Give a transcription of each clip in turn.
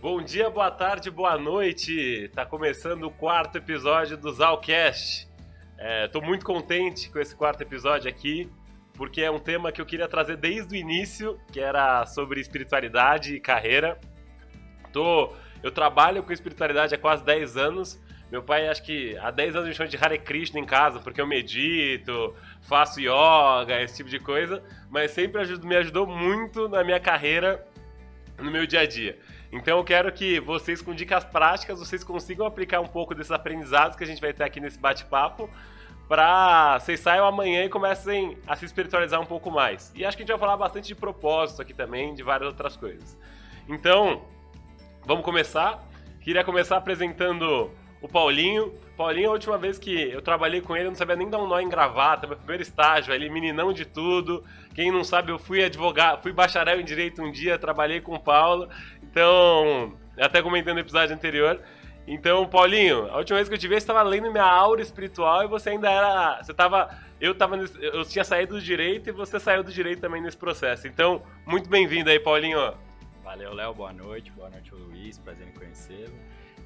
Bom dia, boa tarde, boa noite. Tá começando o quarto episódio do Zalcast. É, tô muito contente com esse quarto episódio aqui, porque é um tema que eu queria trazer desde o início, que era sobre espiritualidade e carreira. Tô, eu trabalho com espiritualidade há quase 10 anos. Meu pai, acho que há 10 anos me chama de Hare Krishna em casa, porque eu medito, faço yoga, esse tipo de coisa, mas sempre me ajudou muito na minha carreira, no meu dia a dia. Então eu quero que vocês, com dicas práticas, vocês consigam aplicar um pouco desses aprendizados que a gente vai ter aqui nesse bate-papo para vocês saiam amanhã e comecem a se espiritualizar um pouco mais. E acho que a gente vai falar bastante de propósito aqui também, de várias outras coisas. Então, vamos começar. Queria começar apresentando o Paulinho. Paulinho, a última vez que eu trabalhei com ele, eu não sabia nem dar um nó em gravata, meu primeiro estágio, ele meninão de tudo. Quem não sabe, eu fui advogado, fui bacharel em direito um dia, trabalhei com o Paulo. Então, até comentando no episódio anterior. Então, Paulinho, a última vez que eu te vi, você estava lendo minha aura espiritual e você ainda era. Você estava. Eu tava. Eu tinha saído do direito e você saiu do direito também nesse processo. Então, muito bem-vindo aí, Paulinho. Valeu, Léo. Boa noite. Boa noite, Luiz. Prazer em conhecê-lo.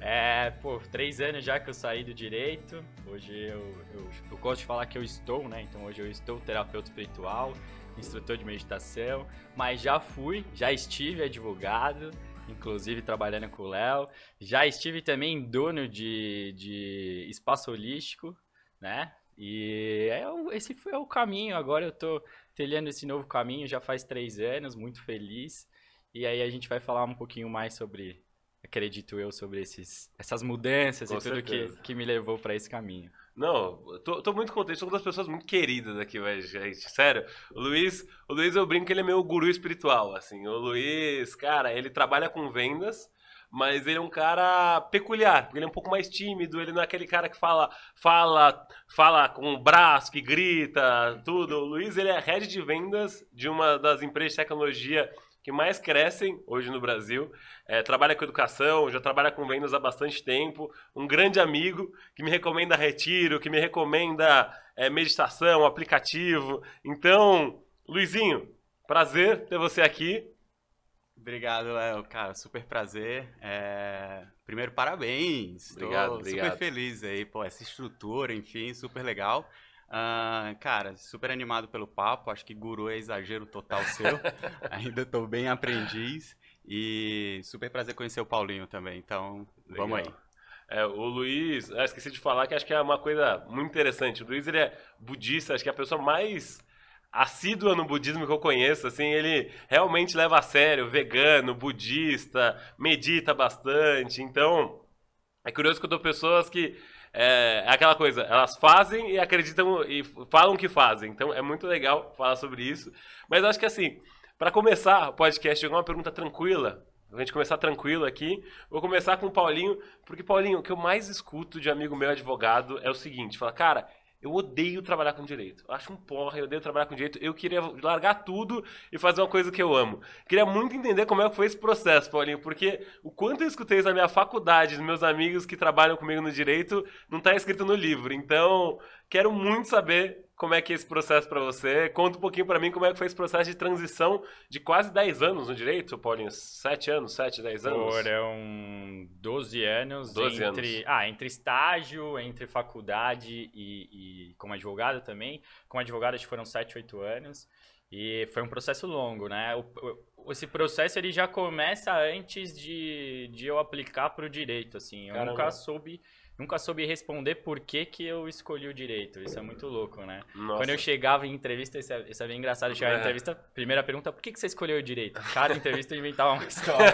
É, pô, três anos já que eu saí do direito. Hoje eu, eu, eu gosto de falar que eu estou, né? Então hoje eu estou terapeuta espiritual, instrutor de meditação, mas já fui, já estive advogado, inclusive trabalhando com o Léo. Já estive também dono de, de espaço holístico, né? E é, esse foi o caminho. Agora eu tô trilhando esse novo caminho já faz três anos, muito feliz. E aí a gente vai falar um pouquinho mais sobre, acredito eu, sobre esses, essas mudanças com e tudo que, que me levou para esse caminho. Não, tô, tô muito contente, sou uma das pessoas muito queridas aqui, gente. Sério, o Luiz, o Luiz eu brinco que ele é meu guru espiritual, assim. O Luiz, cara, ele trabalha com vendas, mas ele é um cara peculiar, porque ele é um pouco mais tímido, ele não é aquele cara que fala, fala, fala com o braço, que grita, tudo. O Luiz, ele é head de vendas de uma das empresas de tecnologia que mais crescem hoje no Brasil. É, trabalha com educação, já trabalha com vendas há bastante tempo. Um grande amigo que me recomenda retiro, que me recomenda é, meditação, aplicativo. Então, Luizinho, prazer ter você aqui. Obrigado, Léo. Cara, super prazer. É... Primeiro, parabéns. Obrigado, Tô obrigado. super feliz aí, pô, essa estrutura, enfim, super legal. Uh, cara, super animado pelo papo. Acho que guru é exagero total seu. Ainda estou bem aprendiz. E super prazer conhecer o Paulinho também. Então, Legal. vamos aí. É, o Luiz, ah, esqueci de falar que acho que é uma coisa muito interessante. O Luiz ele é budista, acho que é a pessoa mais assídua no budismo que eu conheço, assim, ele realmente leva a sério, vegano, budista, medita bastante. Então, é curioso que eu dou pessoas que é, é, aquela coisa, elas fazem e acreditam e falam que fazem. Então é muito legal falar sobre isso. Mas eu acho que assim, para começar o podcast, uma pergunta tranquila. A gente começar tranquilo aqui. Vou começar com o Paulinho, porque Paulinho, o que eu mais escuto de amigo meu advogado é o seguinte: fala, cara, eu odeio trabalhar com direito. Eu acho um porra, eu odeio trabalhar com direito. Eu queria largar tudo e fazer uma coisa que eu amo. Queria muito entender como é que foi esse processo, Paulinho, porque o quanto eu escutei isso na minha faculdade, dos meus amigos que trabalham comigo no direito, não está escrito no livro. Então, quero muito saber como é que é esse processo para você. Conta um pouquinho para mim como é que foi esse processo de transição de quase 10 anos no direito, Paulinho? 7 anos, 7, 10 anos? Foram 12 anos 12 entre, anos. Ah, entre estágio, entre faculdade e, e como advogado também. Como advogado acho que foram 7, 8 anos. E foi um processo longo, né? O, esse processo ele já começa antes de, de eu aplicar para o direito, assim. Eu Caramba. nunca soube nunca soube responder por que, que eu escolhi o direito. Isso é muito louco, né? Nossa. Quando eu chegava em entrevista, isso é, isso é bem engraçado. Eu chegava é. em entrevista, primeira pergunta, por que, que você escolheu o direito? Cada entrevista eu inventava uma história.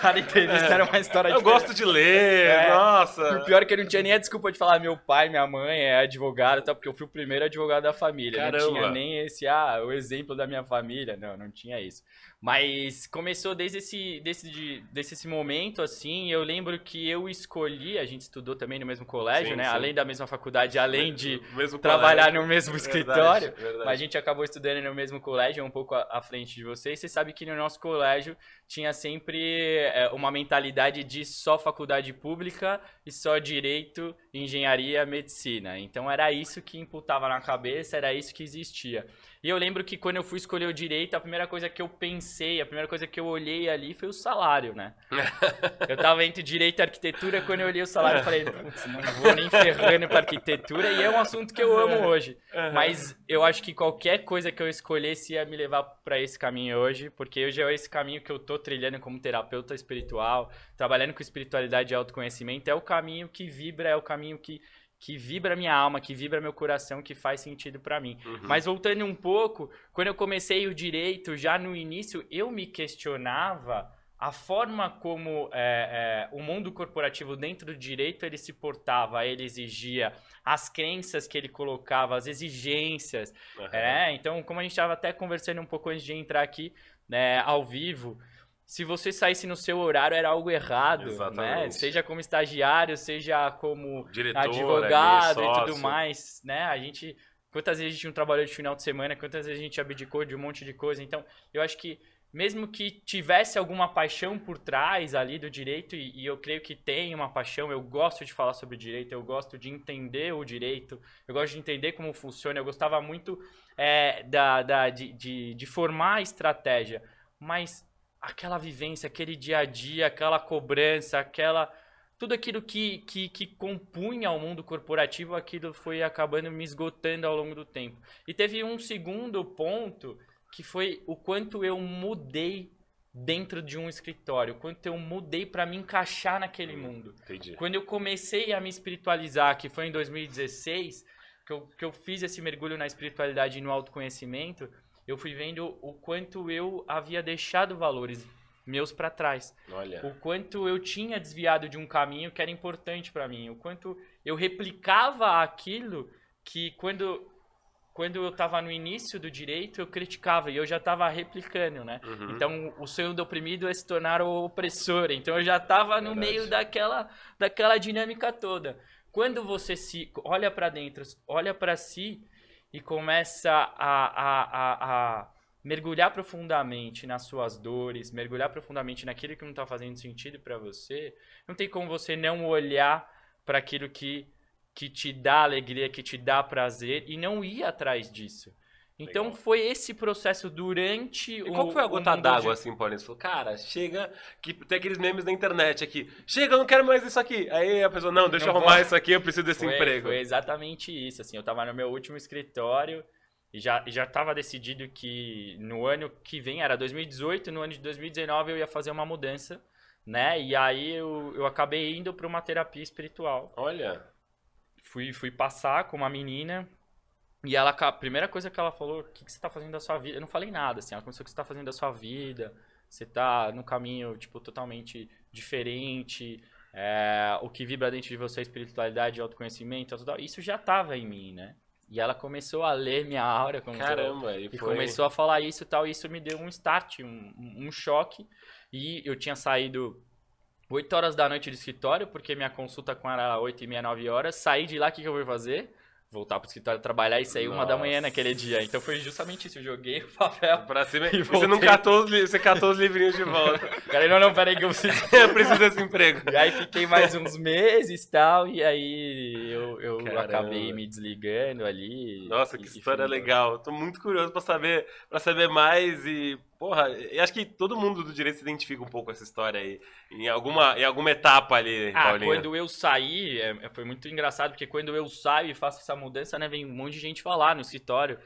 Cada entrevista é. era uma história Eu diferente. gosto de ler, é. nossa. O pior é que eu não tinha nem a desculpa de falar meu pai, minha mãe é advogado, tá? porque eu fui o primeiro advogado da família. Caramba. Não tinha nem esse, ah, o exemplo da minha família. Não, não tinha isso. Mas começou desde esse, desse esse momento, assim, eu lembro que eu escolhi, a gente estudou também no mesmo colégio, sim, né? Sim. Além da mesma faculdade, além de trabalhar colégio. no mesmo escritório. Verdade, verdade. Mas a gente acabou estudando no mesmo colégio, um pouco à frente de vocês. Você sabe que no nosso colégio tinha sempre é, uma mentalidade de só faculdade pública e só direito, engenharia, medicina. Então era isso que imputava na cabeça, era isso que existia. E eu lembro que quando eu fui escolher o direito, a primeira coisa que eu pensei, a primeira coisa que eu olhei ali foi o salário, né? eu tava entre direito e arquitetura, quando eu olhei o salário, eu falei, não vou nem ferrando pra arquitetura, e é um assunto que eu amo hoje. Mas eu acho que qualquer coisa que eu escolhesse ia me levar para esse caminho hoje, porque hoje é esse caminho que eu tô trilhando como terapeuta espiritual, trabalhando com espiritualidade e autoconhecimento, é o caminho que vibra, é o caminho que que vibra minha alma, que vibra meu coração, que faz sentido para mim. Uhum. Mas voltando um pouco, quando eu comecei o direito, já no início, eu me questionava a forma como é, é, o mundo corporativo dentro do direito ele se portava, ele exigia, as crenças que ele colocava, as exigências. Uhum. É, então, como a gente estava até conversando um pouco antes de entrar aqui né, ao vivo, se você saísse no seu horário era algo errado, né? Exatamente. né? Seja como estagiário, seja como Diretor, advogado e tudo mais, né? A gente quantas vezes a gente não trabalhou de final de semana, quantas vezes a gente abdicou de um monte de coisa. Então, eu acho que mesmo que tivesse alguma paixão por trás ali do direito, e, e, eu creio que tem uma paixão, eu gosto de falar sobre direito, eu gosto de entender o direito, eu gosto de entender como funciona, eu gostava muito é, da, da, de, de, de formar a estratégia, mas aquela vivência, aquele dia a dia, aquela cobrança, aquela tudo aquilo que, que, que compunha o mundo corporativo, aquilo foi acabando me esgotando ao longo do tempo. E teve um segundo ponto que foi o quanto eu mudei dentro de um escritório, quanto eu mudei para me encaixar naquele mundo. Entendi. Quando eu comecei a me espiritualizar, que foi em 2016, que eu, que eu fiz esse mergulho na espiritualidade e no autoconhecimento, eu fui vendo o quanto eu havia deixado valores meus para trás. Olha. O quanto eu tinha desviado de um caminho que era importante para mim, o quanto eu replicava aquilo que quando quando eu estava no início do direito, eu criticava e eu já estava replicando, né? Uhum. Então, o sonho do oprimido é se tornar o opressor. Então, eu já estava no meio daquela, daquela dinâmica toda. Quando você se olha para dentro, olha para si, e começa a, a, a, a, mergulhar profundamente nas suas dores, mergulhar profundamente naquilo que não está fazendo sentido para você, não tem como você não olhar para aquilo que, que te dá alegria, que te dá prazer e não ir atrás disso. Então Legal. foi esse processo durante e o. Qual foi a gota d'água, de... assim, Paulinho? Você falou, cara, chega. Que tem aqueles memes na internet aqui. Chega, eu não quero mais isso aqui. Aí a pessoa, não, deixa não eu arrumar vou... isso aqui, eu preciso desse foi, emprego. Foi exatamente isso. Assim, eu tava no meu último escritório e já, já tava decidido que no ano que vem, era 2018, no ano de 2019 eu ia fazer uma mudança, né? E aí eu, eu acabei indo para uma terapia espiritual. Olha. Fui, fui passar com uma menina e ela, a primeira coisa que ela falou, o que, que você tá fazendo da sua vida? Eu não falei nada, assim, ela começou o que você tá fazendo da sua vida, você tá num caminho, tipo, totalmente diferente, é, o que vibra dentro de você é espiritualidade, autoconhecimento, tudo, isso já tava em mim, né? E ela começou a ler minha aura. Caramba, eu, e, e começou a falar isso e tal, e isso me deu um start, um, um choque, e eu tinha saído 8 horas da noite do escritório, porque minha consulta com ela era 8 e meia, 9 horas, saí de lá, o que, que eu vou fazer? Voltar pro escritório trabalhar e sair Nossa. uma da manhã naquele dia. Então foi justamente isso. Eu joguei o papel. Pra cima. E você não catou os, você catou os livrinhos de volta. Cara, não, não, peraí que eu preciso. eu preciso desse emprego. E aí fiquei mais uns meses e tal. E aí eu, eu acabei me desligando ali. Nossa, que história legal. Tô muito curioso pra saber, pra saber mais e Porra, eu acho que todo mundo do direito se identifica um pouco com essa história aí. Em alguma, em alguma etapa ali, ah, Paulinho. quando eu saí, é, é, foi muito engraçado, porque quando eu saio e faço essa mudança, né, vem um monte de gente falar no escritório.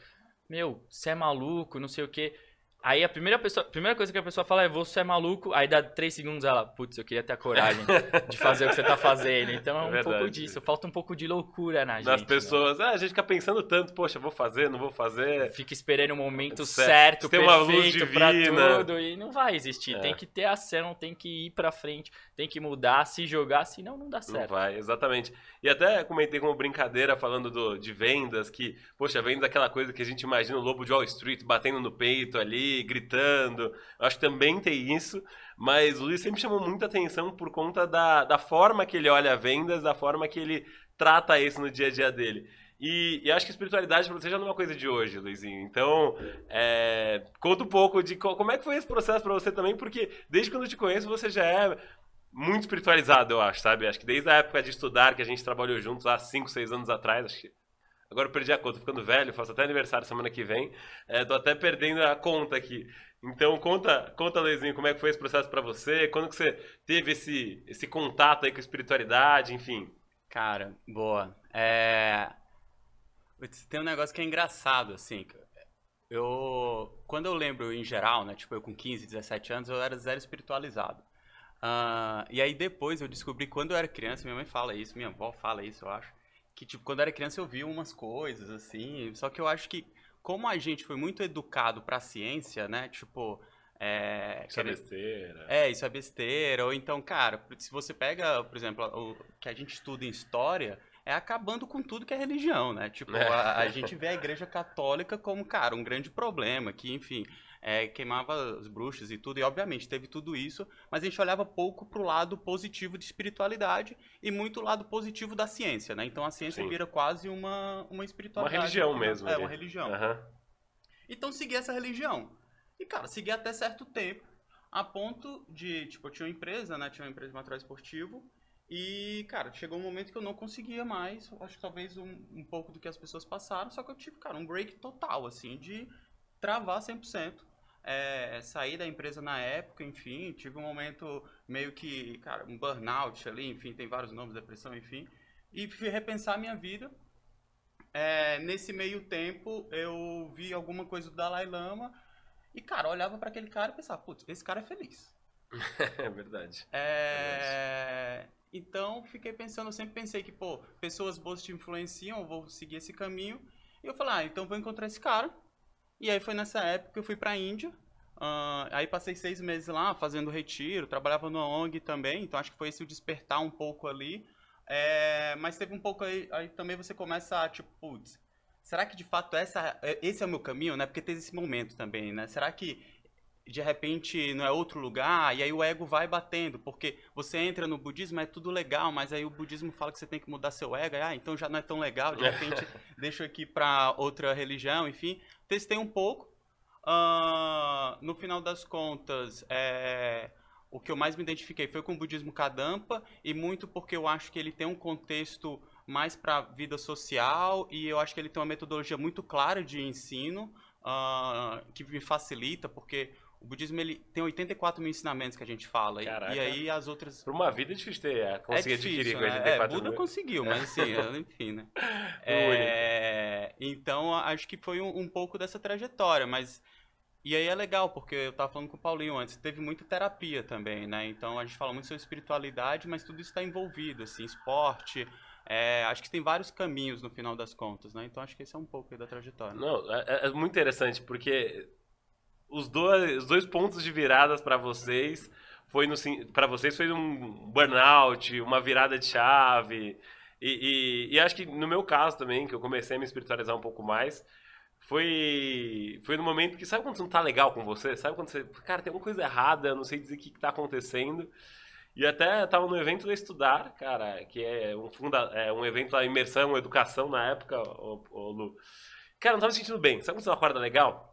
Meu, você é maluco, não sei o quê. Aí a primeira, pessoa, a primeira coisa que a pessoa fala é você é maluco, aí dá três segundos ela, putz, eu queria ter a coragem de fazer o que você tá fazendo. Então é um Verdade. pouco disso, falta um pouco de loucura na gente. Das né? pessoas, né? ah, a gente fica pensando tanto, poxa, vou fazer, não vou fazer. Fica esperando o momento certo, certo tem uma luz divina. pra tudo e não vai existir. É. Tem que ter ação, tem que ir pra frente, tem que mudar, se jogar, senão não dá certo. Não vai, exatamente. E até comentei como brincadeira falando do, de vendas, que, poxa, vendas é aquela coisa que a gente imagina o lobo de Wall Street batendo no peito ali, gritando. Eu acho que também tem isso, mas o Luiz sempre chamou muita atenção por conta da, da forma que ele olha vendas, da forma que ele trata isso no dia a dia dele. E, e acho que espiritualidade para você já não é uma coisa de hoje, Luizinho. Então, é, conta um pouco de como é que foi esse processo para você também, porque desde quando eu te conheço você já é muito espiritualizado, eu acho, sabe? Acho que desde a época de estudar, que a gente trabalhou juntos há 5, 6 anos atrás, acho que Agora eu perdi a conta, ficando velho, faço até aniversário semana que vem. É, tô até perdendo a conta aqui. Então conta, conta Leizinho, como é que foi esse processo para você? Quando que você teve esse, esse contato aí com a espiritualidade, enfim? Cara, boa. É... Tem um negócio que é engraçado, assim. Eu, quando eu lembro em geral, né, tipo eu com 15, 17 anos, eu era zero espiritualizado. Uh, e aí depois eu descobri, quando eu era criança, minha mãe fala isso, minha avó fala isso, eu acho, que tipo, quando eu era criança eu via umas coisas, assim, só que eu acho que como a gente foi muito educado pra ciência, né, tipo... É, isso é querer... é besteira. É, isso é besteira. Ou então, cara, se você pega, por exemplo, o que a gente estuda em história, é acabando com tudo que é religião, né? Tipo, é. a, a, gente vê a igreja católica como, cara, um grande problema, que, enfim, é, queimava as bruxas e tudo, e obviamente teve tudo isso, mas a gente olhava pouco pro lado positivo de espiritualidade e muito o lado positivo da ciência, né? Então a ciência Sim. vira quase uma, uma espiritualidade. Uma religião mesmo. É, ali. uma religião. Uhum. Então segui essa religião. E, cara, segui até certo tempo, a ponto de, tipo, eu tinha uma empresa, né? Tinha uma empresa de material esportivo, e, cara, chegou um momento que eu não conseguia mais, acho que talvez um, um pouco do que as pessoas passaram, só que eu tive, cara, um break total, assim, de travar 100%. É, saí da empresa na época, enfim, tive um momento meio que, cara, um burnout ali, enfim, tem vários nomes, depressão, enfim, e fui repensar a minha vida. É, nesse meio tempo, eu vi alguma coisa do Dalai Lama e, cara, olhava para aquele cara e pensava, putz, esse cara é feliz. é verdade. É... Verdade. Então, fiquei pensando, eu sempre pensei que, pô, pessoas boas te influenciam, eu vou seguir esse caminho. E eu falei, ah, então vou encontrar esse cara. E aí foi nessa época que eu fui pra Índia. Uh, aí passei seis meses lá fazendo retiro, trabalhava no ONG também, então acho que foi esse o despertar um pouco ali. É, mas teve um pouco aí, aí também você começa a, tipo, putz, será que de fato essa, é, esse é o meu caminho, né? Porque teve esse momento também, né? Será que de repente não é outro lugar, e aí o ego vai batendo, porque você entra no budismo, é tudo legal, mas aí o budismo fala que você tem que mudar seu ego, ah, então já não é tão legal, de repente deixa aqui para outra religião, enfim. Testei um pouco. Uh, no final das contas, é, o que eu mais me identifiquei foi com o budismo Kadampa, e muito porque eu acho que ele tem um contexto mais para vida social, e eu acho que ele tem uma metodologia muito clara de ensino, uh, que me facilita, porque o budismo ele tem 84 mil ensinamentos que a gente fala. Caraca. E aí as outras. Por uma vida é difícil ter, é, conseguir é difícil, adquirir né? 84 é, Buda mil. conseguiu, mas assim, enfim, né? é, então acho que foi um, um, pouco dessa trajetória, mas. E aí é legal, porque eu tava falando com o Paulinho antes, teve muita terapia também, né? Então a gente fala muito sobre espiritualidade, mas tudo isso está envolvido, assim, esporte. É, acho que tem vários caminhos no final das contas, né? Então acho que esse é um pouco da trajetória. Não, é, é muito interessante, porque os dois, os dois pontos de viradas para vocês foi no para vocês foi um burnout, uma virada de chave. E, e, e, acho que no meu caso também, que eu comecei a me espiritualizar um pouco mais, foi foi no momento que sabe quando você não tá legal com você, sabe quando você, cara, tem alguma coisa errada, eu não sei dizer o que, que tá acontecendo. E até tava no evento da Estudar, cara, que é um funda, é um evento da imersão, educação na época, o, Lu. Cara, não tava me sentindo bem. Sabe quando você acorda legal?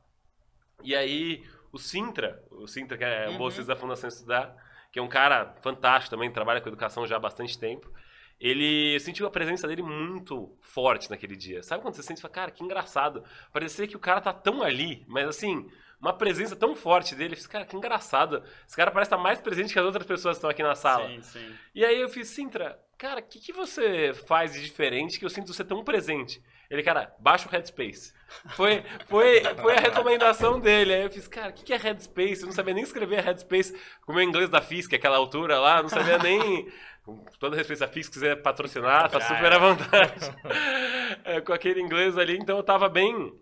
E aí, o Sintra, o Sintra, que é uhum. bolsista da Fundação Estudar, que é um cara fantástico também, trabalha com educação já há bastante tempo. Ele sentiu a presença dele muito forte naquele dia. Sabe quando você sente e fala, cara, que engraçado. Parecia que o cara tá tão ali, mas assim, uma presença tão forte dele. Eu fiz, cara, que engraçado. Esse cara parece estar mais presente que as outras pessoas que estão aqui na sala. Sim, sim. E aí eu fiz, Sintra, cara, o que, que você faz de diferente que eu sinto você tão presente? Ele, cara, baixa o Headspace. Foi, foi, foi a recomendação dele. Aí eu fiz, cara, o que, que é Headspace? Eu não sabia nem escrever Headspace com o meu inglês da FISC, aquela altura lá, não sabia nem. Com todo respeito a FISC, quiser patrocinar, tá super à vontade. É, com aquele inglês ali, então eu tava bem.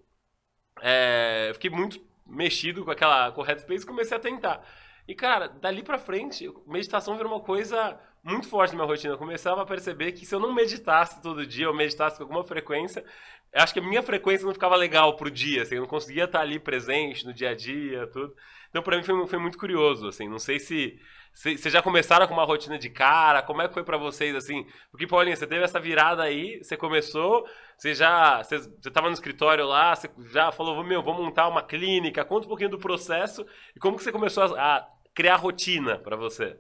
É, eu fiquei muito mexido com aquela com o Headspace e comecei a tentar. E, cara, dali pra frente, meditação virou uma coisa muito forte na minha rotina. Eu começava a perceber que se eu não meditasse todo dia, ou meditasse com alguma frequência, acho que a minha frequência não ficava legal pro dia, assim, eu não conseguia estar ali presente no dia a dia, tudo. Então, pra mim foi, foi muito curioso, assim, não sei se vocês já começaram com uma rotina de cara? Como é que foi para vocês, assim? Porque, Paulinho, você teve essa virada aí, você começou, você já, você, você tava no escritório lá, você já falou, meu, vou montar uma clínica, conta um pouquinho do processo e como que você começou a, a criar rotina para você?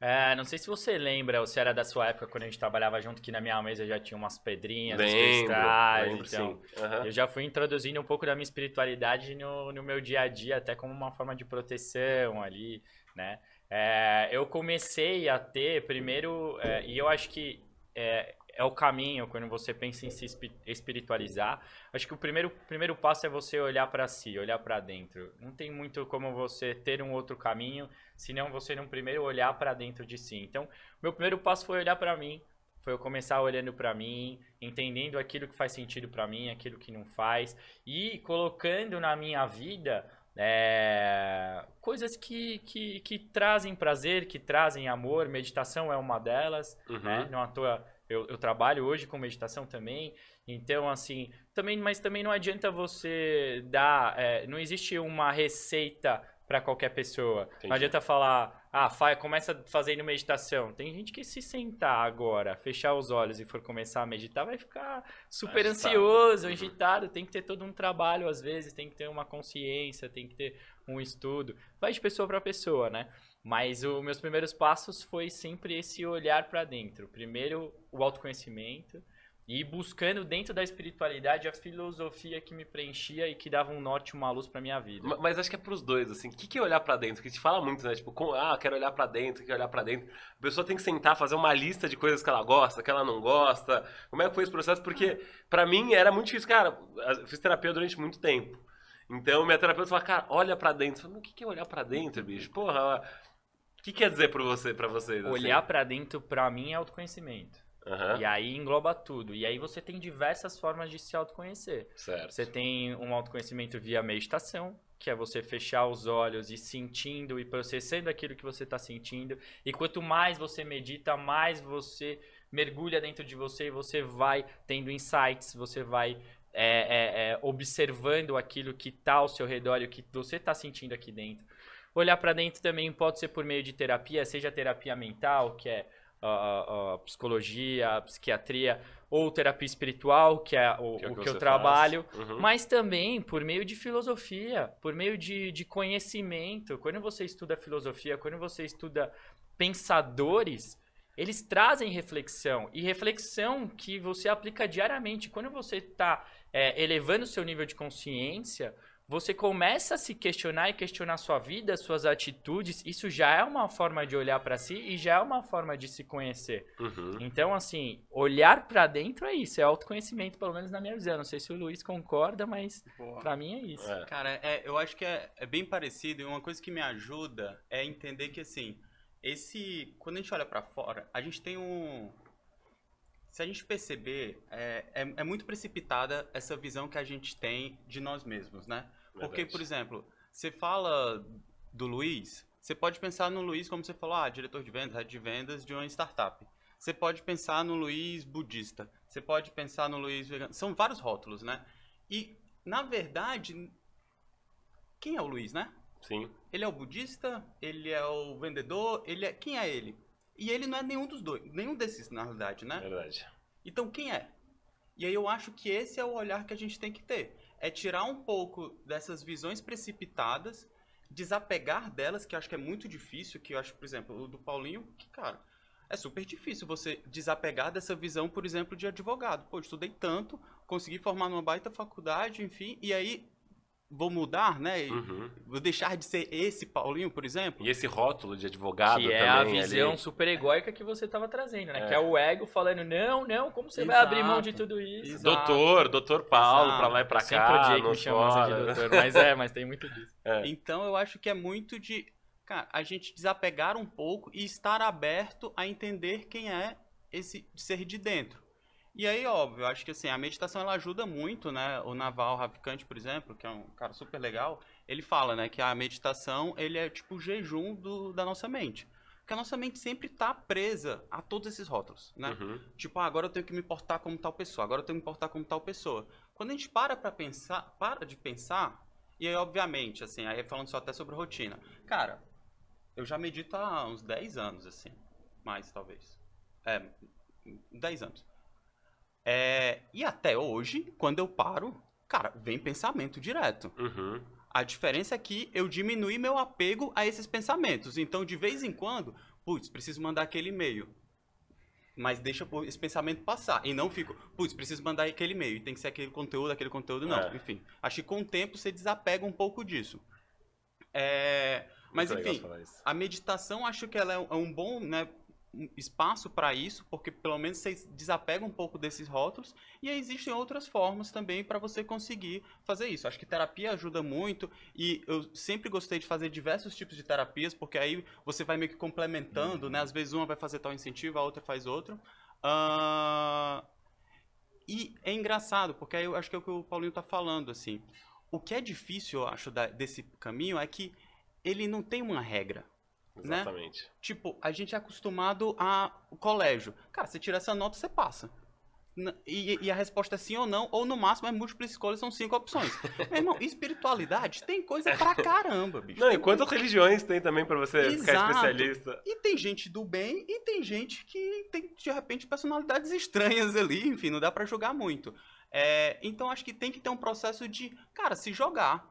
É, não sei se você lembra, ou se era da sua época quando a gente trabalhava junto, que na minha mesa já tinha umas pedrinhas, uns Lembro, cristais. lembro então. Aham. eu já fui introduzindo um pouco da minha espiritualidade no, no meu dia a dia, até como uma forma de proteção ali, né? É, eu comecei a ter primeiro, é, e eu acho que é, é o caminho quando você pensa em se espi- espiritualizar. Acho que o primeiro, primeiro passo é você olhar para si, olhar para dentro. Não tem muito como você ter um outro caminho, senão você não primeiro olhar para dentro de si. Então, meu primeiro passo foi olhar para mim, foi eu começar olhando para mim, entendendo aquilo que faz sentido para mim, aquilo que não faz, e colocando na minha vida é, coisas que, que, que trazem prazer, que trazem amor. Meditação é uma delas, Uhum. né? Não à toa eu, eu trabalho hoje com meditação também. Então, assim, também, mas também não adianta você dar. é, não existe uma receita para qualquer pessoa. Entendi. Não adianta falar, ah, fa começa fazendo meditação. Tem gente que se sentar agora, fechar os olhos e for começar a meditar, vai ficar super Agitado. ansioso, Uhum. agitado. Tem que ter todo um trabalho, às vezes, tem que ter uma consciência, tem que ter um estudo. Vai de pessoa para pessoa, né? Mas os meus primeiros passos foi sempre esse olhar para dentro. Primeiro, o autoconhecimento e buscando dentro da espiritualidade a filosofia que me preenchia e que dava um norte, uma luz para minha vida. Ma- Mas acho que é pros dois, assim. O que, que é olhar pra dentro? Porque a gente fala muito, né? Tipo, com- ah, quero olhar pra dentro, quero olhar pra dentro. A pessoa tem que sentar, fazer uma lista de coisas que ela gosta, que ela não gosta. Como é que foi esse processo? Porque, pra mim, era muito difícil. Cara, eu fiz terapia durante muito tempo. Então, minha terapeuta fala, cara, olha pra dentro. Eu falo, o que, que é olhar pra dentro, bicho? Porra, o que quer dizer pra, você, pra vocês? assim? Olhar para dentro, para mim, é autoconhecimento. Aham, E aí engloba tudo. E aí você tem diversas formas de se autoconhecer. certo. Você tem um autoconhecimento via meditação, que é você fechar os olhos e sentindo e processando aquilo que você está sentindo. E quanto mais você medita, mais você mergulha dentro de você e você vai tendo insights, você vai é, é, é, observando aquilo que está ao seu redor e o que você está sentindo aqui dentro. Olhar para dentro também pode ser por meio de terapia, seja terapia mental, que é a, a- psicologia, a psiquiatria, ou terapia espiritual, que é o Que é o que que eu trabalho. Uhum. mas também por meio de filosofia, por meio de, de conhecimento. Quando você estuda filosofia, quando você estuda pensadores, eles trazem reflexão. E reflexão que você aplica diariamente. Quando você está elevando o seu nível de consciência, você começa a se questionar e questionar sua vida, suas atitudes. Isso já é uma forma de olhar para si e já é uma forma de se conhecer. Uhum. Então, assim, olhar pra dentro é isso, é autoconhecimento, pelo menos na minha visão. Não sei se o Luiz concorda, mas pra mim é isso. É. Cara, é, eu acho que é, é bem parecido e uma coisa que me ajuda é entender que, assim, esse... Quando a gente olha pra fora, a gente tem um... Se a gente perceber, é, é, é muito precipitada essa visão que a gente tem de nós mesmos, né? Porque, por exemplo, você fala do Luiz, você pode pensar no Luiz como você falou, ah, diretor de vendas, head de vendas de uma startup. Você pode pensar no Luiz budista. Você pode pensar no Luiz vegano. São vários rótulos, né? E, na verdade, quem é o Luiz, né? Sim. Ele é o budista, ele é o vendedor, ele é. Quem é ele? E ele não é nenhum dos dois, nenhum desses, na realidade, né? Verdade. Então quem é? E aí eu acho que esse é o olhar que a gente tem que ter. É tirar um pouco dessas visões precipitadas, desapegar delas, que acho que é muito difícil, que eu acho, por exemplo, o do Paulinho, que, cara, é super difícil você desapegar dessa visão, por exemplo, de advogado. Pô, estudei tanto, consegui formar numa baita faculdade, enfim, e aí vou mudar, né? Uhum. Vou deixar de ser esse Paulinho, por exemplo. E esse rótulo de advogado Que é também a visão ali. super egóica que você tava trazendo, né? É. Que é o ego falando, não, não, como você vai Exato. abrir mão de tudo isso? Exato. Doutor, doutor Paulo, pra lá e sempre cá, odiei que no me chamassem de doutor, mas é, mas tem muito disso. Então eu acho que é muito de, cara, a gente desapegar um pouco e estar aberto a entender quem é esse ser de dentro. E aí, óbvio, acho que assim, a meditação ela ajuda muito, né? O Naval Ravikant, por exemplo, que é um cara super legal, ele fala, né, que a meditação, ele é tipo o jejum do, da nossa mente. Porque a nossa mente sempre está presa a todos esses rótulos, né? Uhum. Tipo, ah, agora eu tenho que me portar como tal pessoa, agora eu tenho que me portar como tal pessoa. Quando a gente para pra pensar, para de pensar, e aí, obviamente, assim, aí falando só até sobre rotina. Cara, eu já medito há uns 10 anos, assim. Mais, talvez. É, 10 anos. É, e até hoje, quando eu paro, cara, vem pensamento direto. Uhum. A diferença é que eu diminui meu apego a esses pensamentos. Então, de vez em quando, putz, preciso mandar aquele e-mail. Mas deixa esse pensamento passar. E não fico, putz, preciso mandar aquele e-mail. E tem que ser aquele conteúdo, aquele conteúdo, não. É. Enfim, acho que com o tempo você desapega um pouco disso. É, mas Muito enfim, a meditação acho que ela é um- é bom né, espaço para isso, porque pelo menos você desapega um pouco desses rótulos. E aí existem outras formas também para você conseguir fazer isso. Acho que terapia ajuda muito e eu sempre gostei de fazer diversos tipos de terapias, porque aí você vai meio que complementando, né? Às vezes uma vai fazer tal incentivo, a outra faz outro. Ah, E é engraçado, porque aí eu acho que é o que o Paulinho tá falando, assim. O que é difícil, eu acho, da- desse caminho é que ele não tem uma regra. Né? Exatamente. Tipo, a gente é acostumado a colégio. Cara, você tira essa nota, você passa. E, e a resposta é sim ou não, ou no máximo é múltipla escolha, são cinco opções. Meu irmão, espiritualidade tem coisa pra caramba, bicho. Não, e quantas religiões tem também pra você ficar Exato. especialista? E tem gente do bem e tem gente que tem, de repente, personalidades estranhas ali, enfim, não dá pra julgar muito. É, então, acho que tem que ter um processo de, cara, se jogar.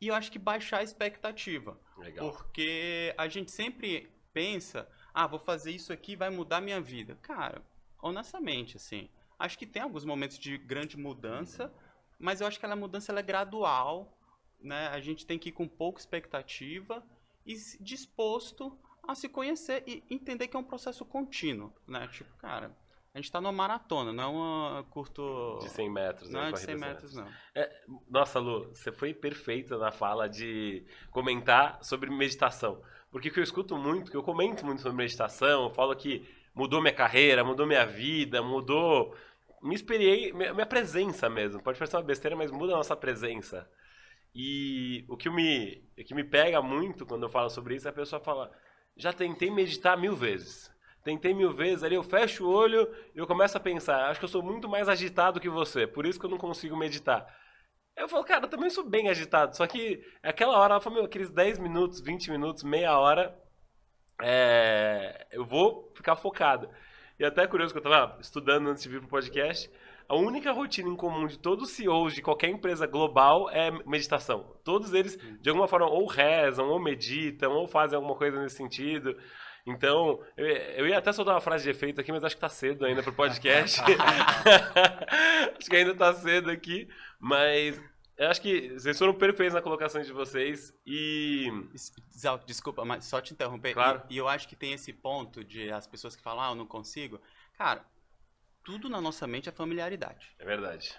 E eu acho que baixar a expectativa. Legal. Porque a gente sempre pensa, ah, vou fazer isso aqui, vai mudar minha vida. Cara, honestamente, assim, acho que tem alguns momentos de grande mudança, mas eu acho que a mudança ela é gradual, né? A gente tem que ir com pouca expectativa e disposto a se conhecer e entender que é um processo contínuo, né? Tipo, cara, a gente tá numa maratona, não é uma curto... De 100 metros, Não né? é de corrida 100 100 metros, não. Nossa, Lu, você foi perfeita na fala de comentar sobre meditação. Porque o que eu escuto muito, que eu comento muito sobre meditação, eu falo que mudou minha carreira, mudou minha vida, mudou. Me experiei, minha minha presença mesmo. Pode parecer uma besteira, mas muda a nossa presença. E o que me, o que me pega muito quando eu falo sobre isso é a pessoa fala: já tentei meditar mil vezes. Tentei mil vezes, ali eu fecho o olho e eu começo a pensar, acho que eu sou muito mais agitado que você, por isso que eu não consigo meditar. Eu falo, cara, eu também sou bem agitado, só que aquela hora, ela falou, meu, aqueles 10 minutos, 20 minutos, meia hora, é, eu vou ficar focado. E até é curioso que eu tava estudando antes de vir pro podcast, a única rotina em comum de todos os CEOs de qualquer empresa global é meditação. Todos eles, de alguma forma, ou rezam, ou meditam, ou fazem alguma coisa nesse sentido. Então, eu, eu ia até soltar uma frase de efeito aqui, mas acho que tá cedo ainda pro podcast. acho que ainda tá cedo aqui. Mas eu acho que vocês foram perfeitos na colocação de vocês. E. Desculpa, mas só te interromper. Claro. E, e eu acho que tem esse ponto de as pessoas que falam, ah, eu não consigo. Cara, tudo na nossa mente é familiaridade. É verdade.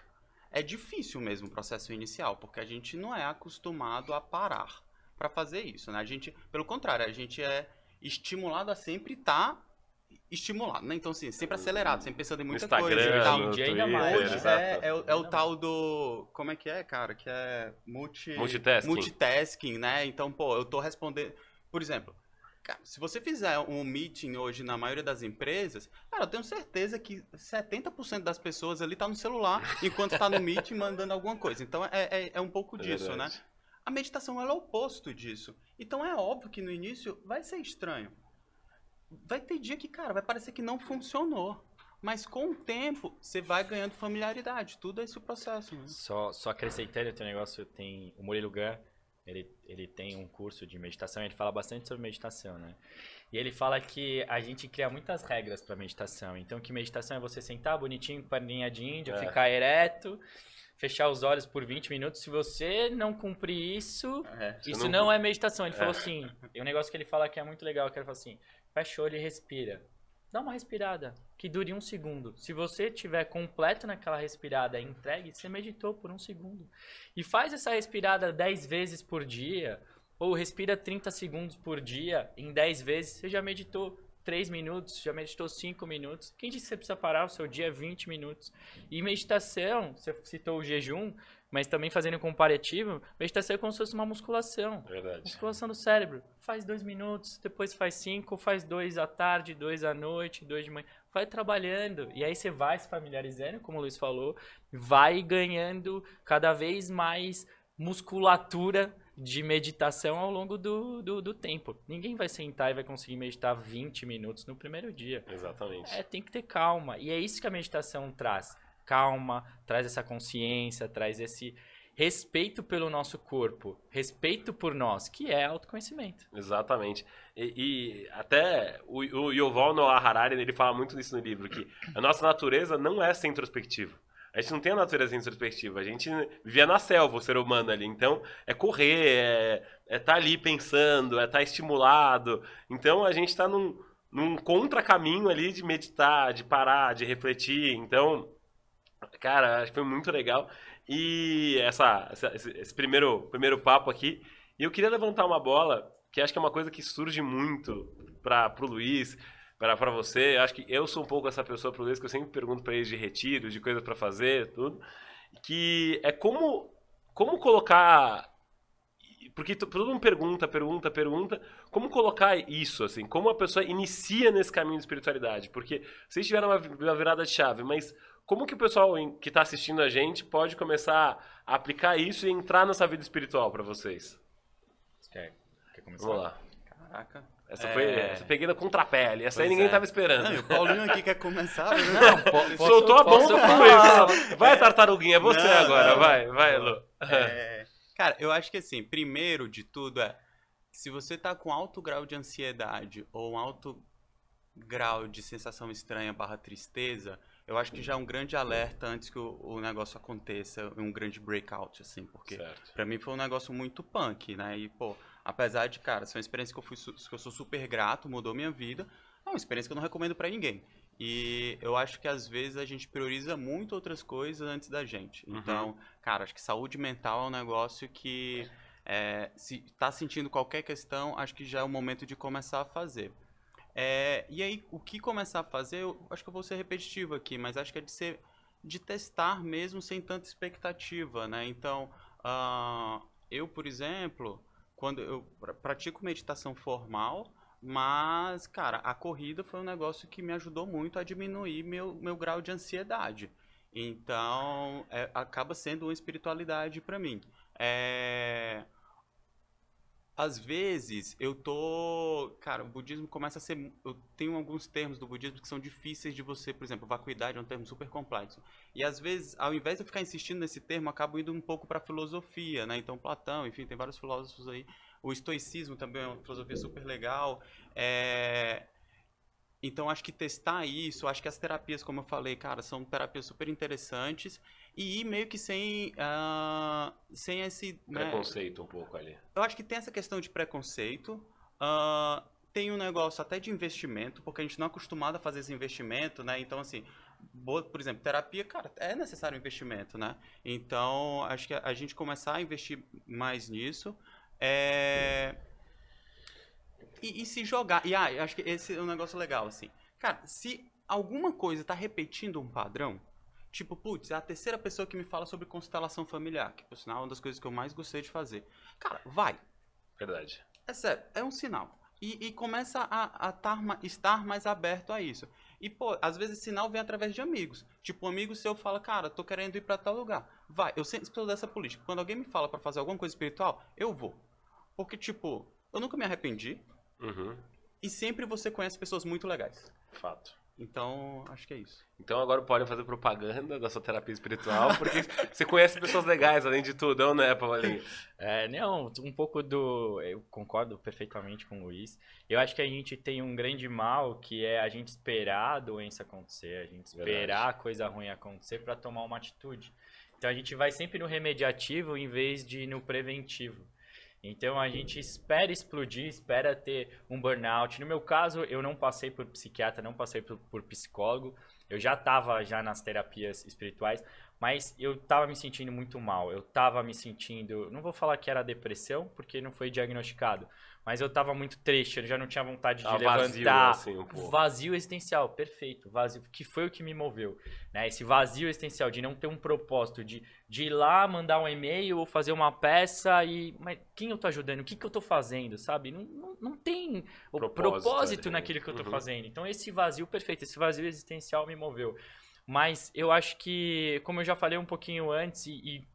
É difícil mesmo o processo inicial, porque a gente não é acostumado a parar para fazer isso, né? A gente, pelo contrário, a gente é estimulado a sempre estar estimulado, né? Então, assim, sempre acelerado, sempre pensando em muita Instagram, coisa e no Hoje Twitter, exato. é, é, o- é o tal do. Como é que é, cara? Que é multi, Multitasking. multitasking, né? Então, pô, eu tô respondendo. Por exemplo, cara, se você fizer um meeting hoje na maioria das empresas, cara, eu tenho certeza que 70% das pessoas ali tá no celular enquanto tá no meeting mandando alguma coisa. Então é, é, é um pouco É disso, né? A meditação ela é o oposto disso. Então é óbvio que no início vai ser estranho. Vai ter dia que, cara, vai parecer que não funcionou. Mas com o tempo, você vai ganhando familiaridade. Tudo é esse processo. Né? Só, só acrescentando o teu negócio, tem o Murilo Gun, ele, ele tem um curso de meditação, ele fala bastante sobre meditação, né? E ele fala que a gente cria muitas regras para meditação. Então, que meditação é você sentar bonitinho com a linha de índia, É. ficar ereto, fechar os olhos por 20 minutos. Se você não cumprir isso, É. isso não- não... é meditação. Ele É. falou assim, e um negócio que ele fala que é muito legal, que ele fala assim, fecha o olho e respira. Dá uma respirada, que dure um segundo. Se você tiver completo naquela respirada e entregue, você meditou por um segundo. E faz essa respirada 10 vezes por dia, ou respira 30 segundos por dia, em 10 vezes, você já meditou 3 minutos, já meditou 5 minutos. Quem disse que você precisa parar o seu dia 20 minutos? E meditação, você citou o jejum, mas também fazendo um comparativo, meditação é como se fosse uma musculação. É verdade. Musculação do cérebro. Faz dois minutos, depois faz cinco, faz dois à tarde, dois à noite, dois de manhã. Vai trabalhando. E aí você vai se familiarizando, como o Luiz falou, vai ganhando cada vez mais musculatura de meditação ao longo do, do, do tempo. Ninguém vai sentar e vai conseguir meditar 20 minutos no primeiro dia. Exatamente. É, tem que ter calma. E é isso que a meditação traz. Calma, traz essa consciência, traz esse. respeito pelo nosso corpo, respeito por nós, que é autoconhecimento. Exatamente. E, e até o, o Yuval Noah Harari, ele fala muito nisso no livro, que a nossa natureza não é ser introspectivo. A gente não tem a natureza introspectiva, a gente vivia na selva, o ser humano ali. Então, é correr, é estar é tá ali pensando, é estar tá estimulado. Então, a gente está num, num contracaminho ali de meditar, de parar, de refletir. Então, cara, acho que foi muito legal. E essa, essa esse, esse, primeiro, primeiro papo aqui. E eu queria levantar uma bola, que acho que é uma coisa que surge muito para o Luiz, para você. Acho que eu sou um pouco essa pessoa pro Luiz, que eu sempre pergunto para eles de retiro, de coisas para fazer, tudo. Que é como, como colocar porque todo mundo pergunta, pergunta, pergunta, como colocar isso, assim, como a pessoa inicia nesse caminho de espiritualidade? Porque vocês tiveram uma, uma virada de chave, mas como que o pessoal que está assistindo a gente pode começar a aplicar isso e entrar nessa vida espiritual para vocês? Quer, quer começar? Vamos lá. Caraca. Essa é... foi. Essa peguei na contrapele. Essa pois aí ninguém é. tava esperando. Não, o Paulinho aqui quer começar. Né? Não, posso, Soltou a bomba. Vai, tartaruguinha, você não, agora. Não, vai, vai, Lu. É... Cara, eu acho que assim, primeiro de tudo é, se você tá com alto grau de ansiedade ou um alto grau de sensação estranha barra tristeza, eu acho que já é um grande alerta antes que o, o negócio aconteça, um grande breakout, assim, porque para mim foi um negócio muito punk, né? E, pô, apesar de, cara, ser uma experiência que eu, fui, que eu sou super grato, mudou minha vida, é uma experiência que eu não recomendo para ninguém. E eu acho que às vezes a gente prioriza muito outras coisas antes da gente. Uhum. Então, cara, acho que saúde mental é um negócio que é, se tá sentindo qualquer questão, acho que já é o momento de começar a fazer. É, e aí, o que começar a fazer, eu acho que eu vou ser repetitivo aqui, mas acho que é de ser de testar mesmo sem tanta expectativa, né? Então, uh, eu, por exemplo, quando eu pratico meditação formal, mas, cara, a corrida foi um negócio que me ajudou muito a diminuir meu, meu grau de ansiedade. Então, é, acaba sendo uma espiritualidade para mim. É... Às vezes, eu tô... Cara, o budismo começa a ser... Eu tenho alguns termos do budismo que são difíceis de você... Por exemplo, vacuidade é um termo super complexo. E, às vezes, ao invés de eu ficar insistindo nesse termo, eu acabo indo um pouco para filosofia, né? Então, Platão, enfim, tem vários filósofos aí o estoicismo também é uma filosofia super legal. É... Então, acho que testar isso, acho que as terapias, como eu falei, cara, são terapias super interessantes. E ir meio que sem, uh, sem esse... Né, preconceito né? um pouco ali. Eu acho que tem essa questão de preconceito. Uh, tem um negócio até de investimento, porque a gente não é acostumado a fazer esse investimento, né? Então, assim, por exemplo, terapia, cara, é necessário investimento, né? Então, acho que a gente começar a investir mais nisso. É... E, e, se jogar. E ah, acho que esse é um negócio legal, assim. Cara, se alguma coisa tá repetindo um padrão, tipo, putz, é a terceira pessoa que me fala sobre constelação familiar, que por sinal é uma das coisas que eu mais gostei de fazer. Cara, vai. Verdade. É sério, é um sinal. E, e começa a, a tar, estar mais aberto a isso. E, pô, às vezes sinal vem através de amigos. Tipo, um amigo seu fala, cara, tô querendo ir para tal lugar. Vai, eu sempre sou dessa política. Quando alguém me fala para fazer alguma coisa espiritual, eu vou. Porque, tipo, eu nunca me arrependi. Uhum. E sempre você conhece pessoas muito legais. Fato. Então, acho que é isso. Então agora podem fazer propaganda da sua terapia espiritual, porque você conhece pessoas legais, além de tudo, não é, Paulinho? É, não, um pouco do... Eu concordo perfeitamente com o Luiz. Eu acho que a gente tem um grande mal, que é a gente esperar a doença acontecer, a gente esperar Verdade. a coisa ruim acontecer para tomar uma atitude. Então a gente vai sempre no remediativo em vez de no preventivo. Então a gente espera explodir, espera ter um burnout. No meu caso, eu não passei por psiquiatra, não passei por, por psicólogo. Eu já estava já nas terapias espirituais, mas eu estava me sentindo muito mal. Eu estava me sentindo, não vou falar que era depressão, porque não foi diagnosticado, mas eu tava muito triste, eu já não tinha vontade de levantar. Vazio, assim, um vazio existencial, perfeito. Vazio, que foi o que me moveu. Né? Esse vazio existencial de não ter um propósito, de, de ir lá, mandar um e-mail ou fazer uma peça e. Mas quem eu tô ajudando? O que, que eu tô fazendo? Sabe? Não, não, não tem o propósito, propósito naquilo que eu tô uhum. fazendo. Então, esse vazio, perfeito, esse vazio existencial me moveu. Mas eu acho que, como eu já falei um pouquinho antes, e, e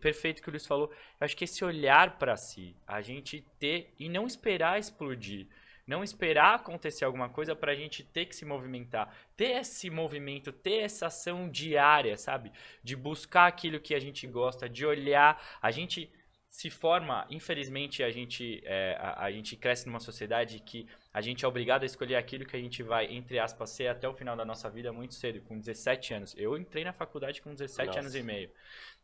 perfeito que o Luiz falou. Eu acho que esse olhar para si, a gente ter e não esperar explodir. Não esperar acontecer alguma coisa pra gente ter que se movimentar. Ter esse movimento, ter essa ação diária, sabe? De buscar aquilo que a gente gosta, de olhar. A gente se forma, infelizmente, a gente, é, a, a, gente cresce numa sociedade que a gente é obrigado a escolher aquilo que a gente vai, entre aspas, ser até o final da nossa vida muito cedo, com 17 anos. Eu entrei na faculdade com 17 nossa. anos e meio.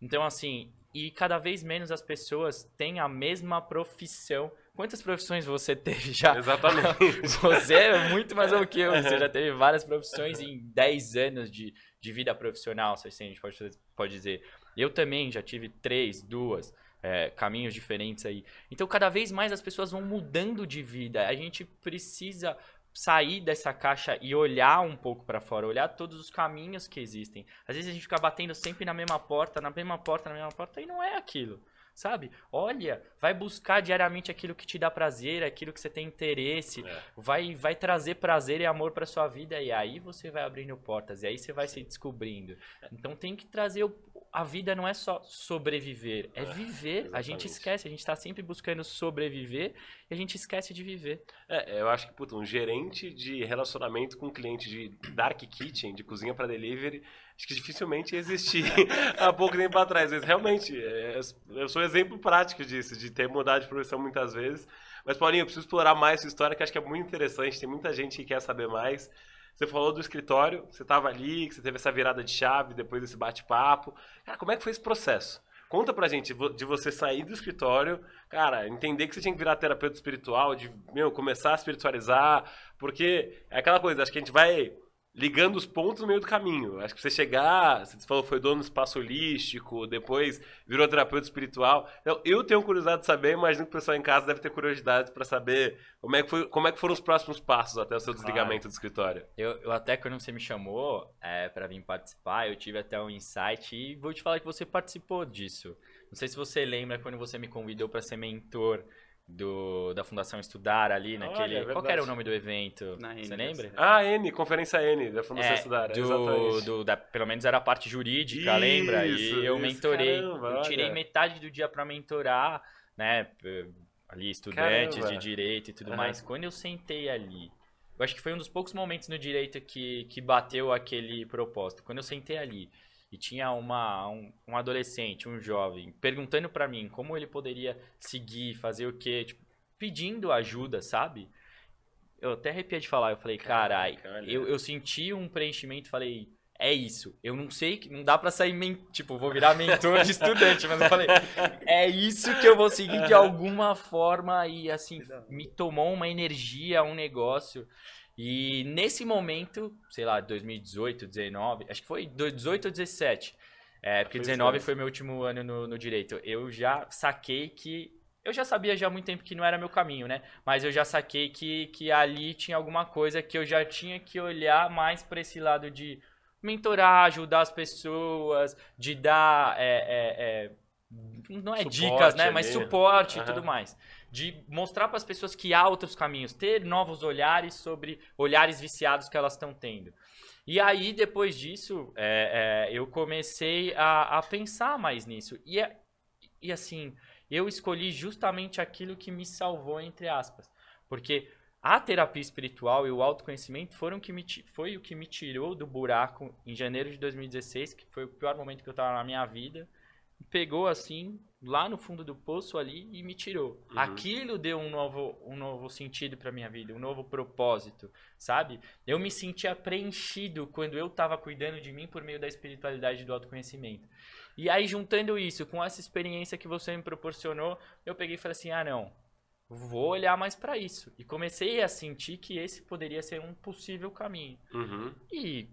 Então, assim, e cada vez menos as pessoas têm a mesma profissão. Quantas profissões você teve já? Exatamente. você é muito mais do que eu. Você já teve várias profissões em 10 anos de, de vida profissional, se assim a gente pode, pode dizer. Eu também já tive três, duas é, caminhos diferentes aí. Então, cada vez mais as pessoas vão mudando de vida. A gente precisa sair dessa caixa e olhar um pouco para fora, olhar todos os caminhos que existem. Às vezes a gente fica batendo sempre na mesma porta, na mesma porta, na mesma porta e não é aquilo. Sabe? Olha, vai buscar diariamente aquilo que te dá prazer, aquilo que você tem interesse, é. vai vai trazer prazer e amor para sua vida e aí você vai abrindo portas e aí você vai Sim. se descobrindo. Então tem que trazer o, a vida não é só sobreviver, é, é viver. a gente esquece, a gente está sempre buscando sobreviver e a gente esquece de viver. É, eu acho que, puta, um gerente de relacionamento com cliente de dark kitchen, de cozinha para delivery, acho que dificilmente existir há pouco tempo atrás. Mas realmente, é, eu sou exemplo prático disso, de ter mudado de profissão muitas vezes. Mas, Paulinho, eu preciso explorar mais sua história, que acho que é muito interessante, tem muita gente que quer saber mais. Você falou do escritório, você estava ali, que você teve essa virada de chave depois desse bate-papo. Cara, como é que foi esse processo? Conta pra gente de você sair do escritório, cara, entender que você tinha que virar terapeuta espiritual, de, meu, começar a espiritualizar, porque é aquela coisa, acho que a gente vai ligando os pontos no meio do caminho. Acho que você chegar, você falou foi dono do espaço holístico, depois virou terapeuta espiritual. Então, eu tenho curiosidade de saber, imagino que o pessoal em casa deve ter curiosidade para saber como é, que foi, como é que foram os próximos passos até o seu desligamento do escritório. Eu, eu até quando você me chamou é, para vir participar, eu tive até um insight e vou te falar que você participou disso. Não sei se você lembra quando você me convidou para ser mentor do, da Fundação Estudar ali, naquele. Olha, é qual era o nome do evento? Na Você N, lembra? Ah, N, Conferência N, da Fundação é, Estudar. Do, exatamente. Do, da, pelo menos era a parte jurídica, isso, lembra? E eu mentorei. Caramba, eu tirei olha. metade do dia para mentorar, né? Ali, estudantes caramba. de direito e tudo uhum. mais. Quando eu sentei ali. Eu acho que foi um dos poucos momentos no direito que, que bateu aquele propósito. Quando eu sentei ali e tinha uma, um, um adolescente, um jovem, perguntando para mim como ele poderia seguir, fazer o quê, tipo, pedindo ajuda, sabe? Eu até arrepiei de falar, eu falei, carai, eu, eu senti um preenchimento, falei, é isso. Eu não sei, não dá para sair, men tipo, vou virar mentor de estudante, mas eu falei, é isso que eu vou seguir de alguma forma e assim, me tomou uma energia, um negócio. E nesse momento, sei lá, 2018, 19, acho que foi 18 ou 17, é, porque 19 foi meu último ano no, no direito. Eu já saquei que eu já sabia já há muito tempo que não era meu caminho, né? Mas eu já saquei que, que ali tinha alguma coisa que eu já tinha que olhar mais para esse lado de mentorar, ajudar as pessoas, de dar. É, é, é, não é suporte dicas, né? Mas suporte uhum. e tudo mais de mostrar para as pessoas que há outros caminhos, ter novos olhares sobre olhares viciados que elas estão tendo. E aí, depois disso, é, é, eu comecei a, a, pensar mais nisso. E, é, e assim, eu escolhi justamente aquilo que me salvou, entre aspas. Porque a terapia espiritual e o autoconhecimento foram que me, foi o que me tirou do buraco em janeiro de 2016, que foi o pior momento que eu estava na minha vida. Pegou assim, lá no fundo do poço ali e me tirou. Uhum. Aquilo deu um novo, um novo sentido para minha vida, um novo propósito, sabe? Eu me sentia preenchido quando eu estava cuidando de mim por meio da espiritualidade e do autoconhecimento. E aí juntando isso com essa experiência que você me proporcionou, eu peguei e falei assim: "Ah, não. Vou olhar mais para isso". E comecei a sentir que esse poderia ser um possível caminho. Uhum. E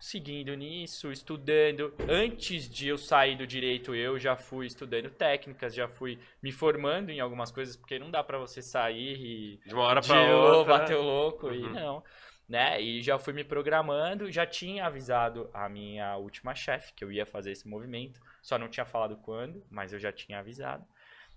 seguindo nisso, estudando. Antes de eu sair do direito, eu já fui estudando técnicas, já fui me formando em algumas coisas, porque não dá para você sair e de uma hora para outra bater o louco uhum. e não, né? E já fui me programando, já tinha avisado a minha última chefe que eu ia fazer esse movimento, só não tinha falado quando, mas eu já tinha avisado.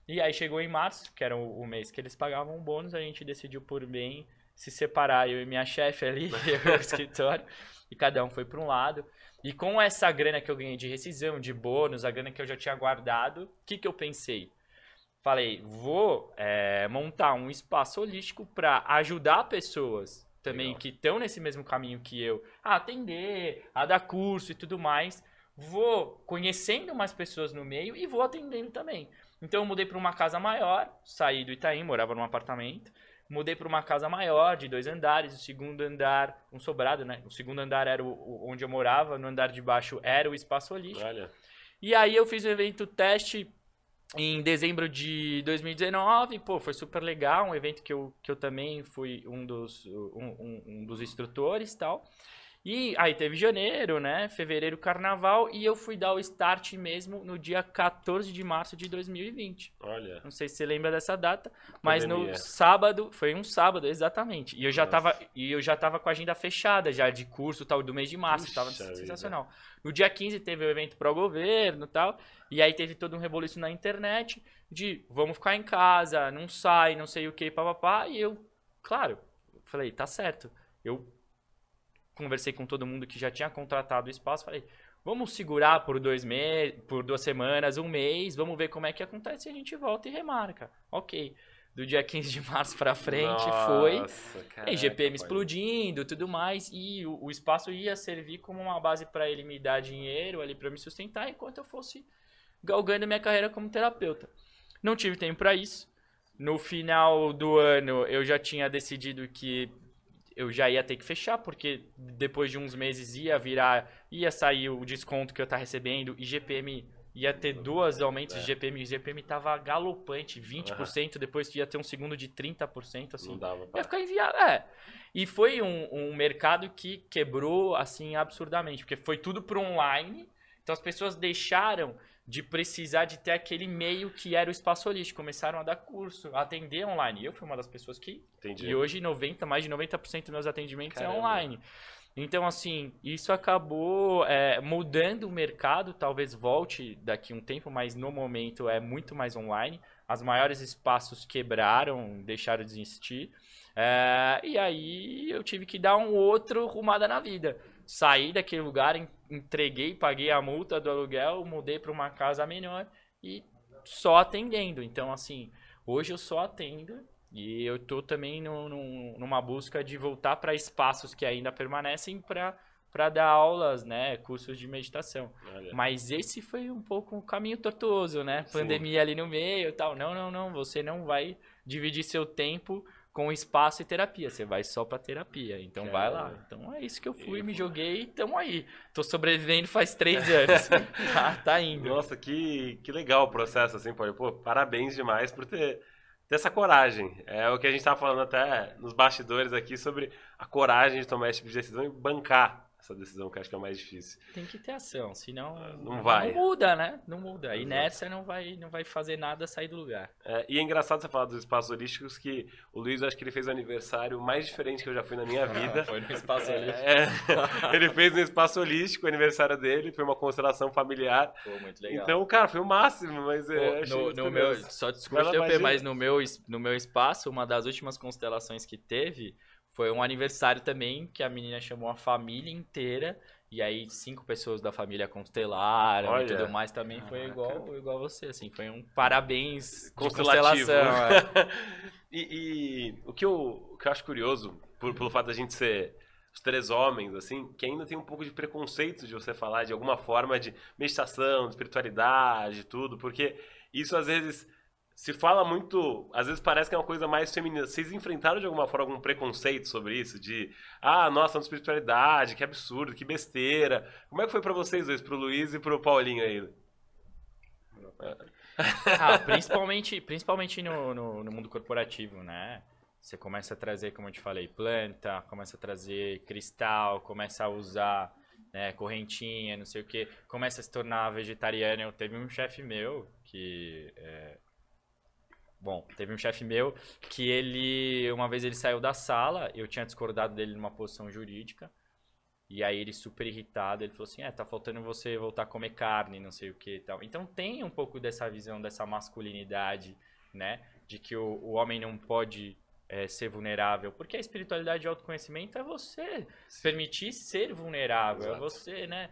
E aí chegou em março, que era o mês que eles pagavam um bônus, a gente decidiu por bem se separar, eu e minha chefe ali, eu o escritório e cada um foi para um lado. E com essa grana que eu ganhei de rescisão, de bônus, a grana que eu já tinha guardado, o que, que eu pensei? falei, vou é, montar um espaço holístico para ajudar pessoas também Legal. que estão nesse mesmo caminho que eu, a atender, a dar curso e tudo mais. Vou conhecendo mais pessoas no meio e vou atendendo também. Então eu mudei para uma casa maior, saí do Itaim, morava num apartamento. Mudei para uma casa maior, de dois andares. O segundo andar, um sobrado, né? O segundo andar era o, onde eu morava. No andar de baixo era o espaço holístico. Olha, E aí eu fiz o evento teste em dezembro de 2019. Pô, foi super legal. Um evento que eu, que eu também fui um dos, um, um- um dos instrutores e tal. E aí teve janeiro, né? Fevereiro, carnaval. E eu fui dar o start mesmo no dia 14 de março de 2020. olha. Não sei se você lembra dessa data, mas Pandemia. no sábado, foi um sábado, exatamente. E eu já Nossa. tava, e eu já tava com a agenda fechada já de curso tal do mês de março, Puxa tava vida. sensacional. No dia 15 teve o evento pro governo, tal, e aí teve todo um reboliço na internet de vamos ficar em casa, não sai, não sei o que, papapá, e eu, claro, falei, tá certo. Eu conversei com todo mundo que já tinha contratado o espaço, falei, vamos segurar por dois meses, por duas semanas, um mês, vamos ver como é que acontece e a gente volta e remarca. Ok. Do dia 15 de março pra frente foi. Nossa, E caraca, GPM pai. explodindo, tudo mais, e o, o espaço ia servir como uma base para ele me dar dinheiro ali para me sustentar enquanto eu fosse galgando minha carreira como terapeuta. Não tive tempo para isso. No final do ano eu já tinha decidido que eu já ia ter que fechar, porque depois de uns meses ia virar, ia sair o desconto que eu tava recebendo e GPM ia ter dois aumentos É. de GPM, e GPM tava galopante, 20%, depois ia ter um segundo de 30%, assim. Não dava Ia pra... ficar inviável. É. E foi um, um mercado que quebrou, assim, absurdamente. Porque foi tudo pro online. Então as pessoas deixaram de precisar de ter aquele meio que era o espaço holístico. Começaram a dar curso, a atender online. E eu fui uma das pessoas que... Entendi. E hoje 90, mais de 90% dos meus atendimentos Caramba. é online. Então, assim, isso acabou é, mudando o mercado. Talvez volte daqui um tempo, mas no momento é muito mais online. As maiores espaços quebraram, deixaram de existir. É, e aí eu tive que dar um outro rumada na vida. Saí daquele lugar, entreguei, paguei a multa do aluguel, mudei para uma casa menor e só atendendo. Então, assim, hoje eu só atendo e eu tô também no- no- numa busca de voltar para espaços que ainda permanecem para para dar aulas, né, cursos de meditação. Olha. Mas esse foi um pouco um caminho tortuoso, né? Sim. Pandemia ali no meio e tal. Não, não, não, você não vai dividir seu tempo com espaço e terapia, você vai só pra terapia. Então vai lá. Então é isso que eu fui, me foi. joguei e tamo aí. Tô sobrevivendo faz três anos. tá, tá indo. Nossa, que, que legal o processo, assim, pô. Pô, parabéns demais por ter, ter essa coragem. É o que a gente tava falando até nos bastidores aqui sobre a coragem de tomar esse tipo de decisão e bancar essa decisão, que acho que é mais difícil. Tem que ter ação, senão Não vai. Não muda, né? Não muda. A Exato. inércia não vai, não vai fazer nada sair do lugar. É, e é engraçado você falar dos espaços holísticos que o Luiz, acho que ele fez o aniversário mais diferente que eu já fui na minha vida. Foi no espaço ali. É, ele fez no espaço holístico o aniversário dele, foi uma constelação familiar. Pô, muito legal. Então, cara, foi o máximo, mas é, Pô, no, no meu, só desculpa mas no meu, no meu espaço, uma das últimas constelações que teve foi um aniversário também, que a menina chamou a família inteira, e aí cinco pessoas da família constelaram Olha. e tudo mais, também foi igual, igual você, assim, foi um parabéns constelação. é. e, e o, que eu, o que eu acho curioso, por- pelo fato da gente ser os três homens, assim, que ainda tem um pouco de preconceito de você falar de alguma forma de meditação, de espiritualidade e tudo, porque isso às vezes se fala muito, às vezes parece que é uma coisa mais feminina. Vocês enfrentaram de alguma forma algum preconceito sobre isso? De, ah, nossa, não espiritualidade, que absurdo, que besteira. Como é que foi pra vocês dois, pro Luiz e pro Paulinho aí? Ah, principalmente, principalmente no, no, no mundo corporativo, né? Você começa a trazer, como eu te falei, planta, começa a trazer cristal, começa a usar né, correntinha, não sei o que, começa a se tornar vegetariano. Eu teve um chefe meu que. é, Bom, teve um chefe meu que ele. Uma vez ele saiu da sala, eu tinha discordado dele numa posição jurídica. E aí ele super irritado, ele falou assim, é, tá faltando você voltar a comer carne, não sei o que e tal. Então tem um pouco dessa visão, dessa masculinidade, né? De que o, o homem não pode é, ser vulnerável. Porque a espiritualidade e o autoconhecimento é você permitir ser vulnerável. É Exato. você, né?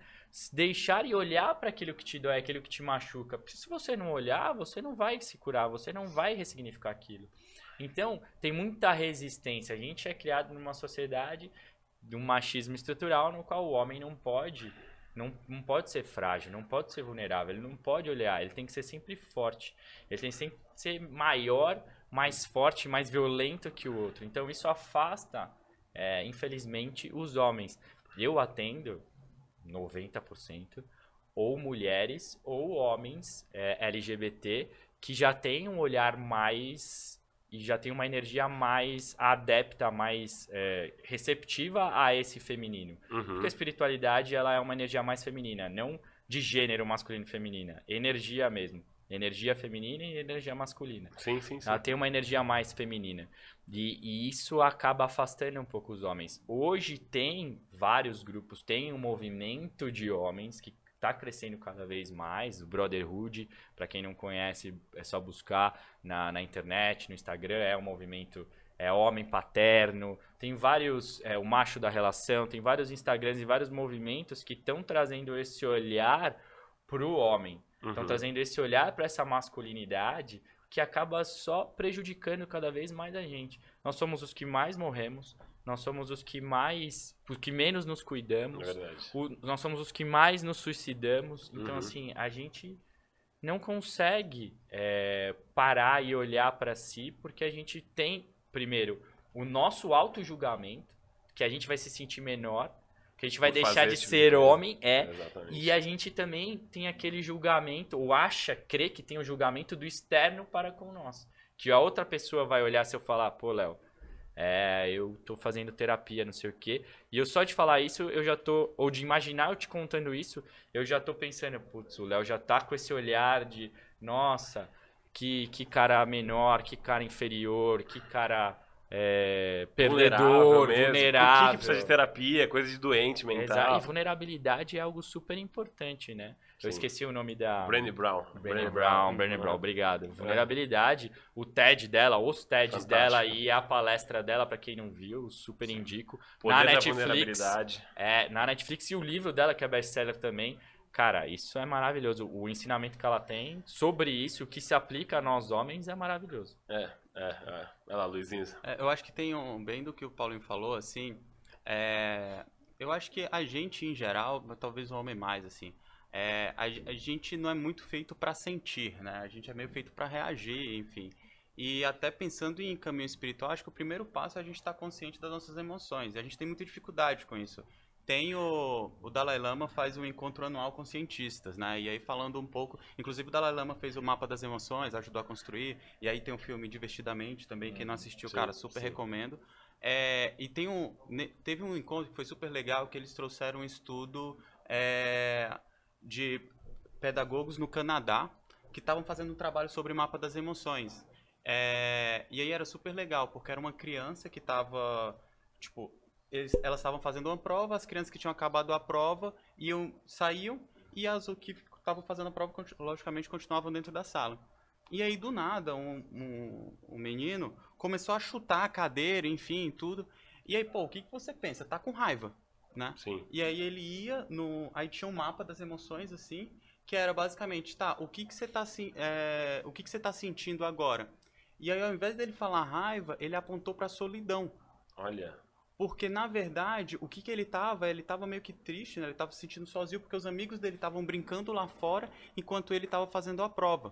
Deixar e olhar para aquilo que te dói, aquilo que te machuca. Porque se você não olhar, você não vai se curar, você não vai ressignificar aquilo. Então, tem muita resistência. A gente é criado numa sociedade de um machismo estrutural no qual o homem não pode não, não pode ser frágil, não pode ser vulnerável, ele não pode olhar, ele tem que ser sempre forte. Ele tem que ser maior, mais forte, mais violento que o outro. Então isso afasta, é, infelizmente, os homens. Eu atendo 90% ou mulheres ou homens é, LGBT que já têm um olhar mais e já tem uma energia mais adepta, mais é, receptiva a esse feminino. Uhum. Porque a espiritualidade ela é uma energia mais feminina, não de gênero masculino e feminina, energia mesmo. Energia feminina e energia masculina. Sim, sim, sim. Ela tem uma energia mais feminina. E, e, isso acaba afastando um pouco os homens. Hoje tem vários grupos, tem um movimento de homens que está crescendo cada vez mais. O Brotherhood, para quem não conhece, é só buscar na, na internet, no Instagram, é um movimento é homem paterno, tem vários, é, o macho da relação, tem vários Instagrams e vários movimentos que estão trazendo esse olhar para o homem, estão uhum. trazendo esse olhar para essa masculinidade que acaba só prejudicando cada vez mais a gente. Nós somos os que mais morremos, nós somos os que mais, os que menos nos cuidamos. É o, nós somos os que mais nos suicidamos. Então, uhum. assim, a gente não consegue é, parar e olhar para si, porque a gente tem, primeiro, o nosso auto-julgamento, que a gente vai se sentir menor, que a gente vai Por deixar de tipo ser de homem, é. Exatamente. E a gente também tem aquele julgamento, ou acha, crê que tem o julgamento do externo para com nós. Que a outra pessoa vai olhar se eu falar, pô, Léo, é, eu tô fazendo terapia, não sei o quê. E eu só de falar isso, eu já tô. Ou de imaginar eu te contando isso, eu já tô pensando, putz, o Léo já tá com esse olhar de, nossa, que, que cara menor, que cara inferior, que cara é, perdedor, vulnerável. vulnerável. O que, precisa de terapia, coisa de doente mental. Exato. E vulnerabilidade é algo super importante, né? Sim. Eu esqueci o nome da. Brené Brown. Brené Brown, Brené Brown, obrigado. É. Vulnerabilidade, o TED dela, os TEDs Fantástico. dela e a palestra dela, para quem não viu, super Sim. indico. Poder na Netflix. É, na Netflix e o livro dela, que é best-seller também. Cara, isso é maravilhoso. O ensinamento que ela tem sobre isso, o que se aplica a nós homens, é maravilhoso. É, é, é. Lá, Luizinho. É, eu acho que tem um, bem do que o Paulinho falou, assim, é, eu acho que a gente, em geral, talvez o homem mais, assim, é, a, a, gente não é muito feito para sentir, né? A gente é meio feito para reagir, enfim. E até pensando em caminho espiritual, acho que o primeiro passo é a gente estar tá consciente das nossas emoções. E a gente tem muita dificuldade com isso. Tem o, o Dalai Lama faz um encontro anual com cientistas, né? E aí falando um pouco, inclusive o Dalai Lama fez o mapa das emoções, ajudou a construir. E aí tem um filme Divertidamente também, quem não assistiu, sim, cara, super sim. recomendo. É, e tem um, teve um encontro que foi super legal que eles trouxeram um estudo é, de pedagogos no Canadá que estavam fazendo um trabalho sobre o mapa das emoções. É, e aí era super legal, porque era uma criança que estava, tipo, eles, elas estavam fazendo uma prova, as crianças que tinham acabado a prova iam, saíam, e as que estavam fazendo a prova, logicamente, continuavam dentro da sala. E aí, do nada, um, um, um, menino começou a chutar a cadeira, enfim, tudo. E aí, pô, o que, que você pensa? Tá com raiva né? Sim. E aí ele ia no, aí tinha um mapa das emoções assim, que era basicamente, tá, o que que você tá é, o que que você tá sentindo agora? E aí ao invés dele falar raiva, ele apontou para solidão. Olha. Porque na verdade, o que que ele tava, ele tava meio que triste, né? Ele tava se sentindo sozinho porque os amigos dele estavam brincando lá fora enquanto ele tava fazendo a prova.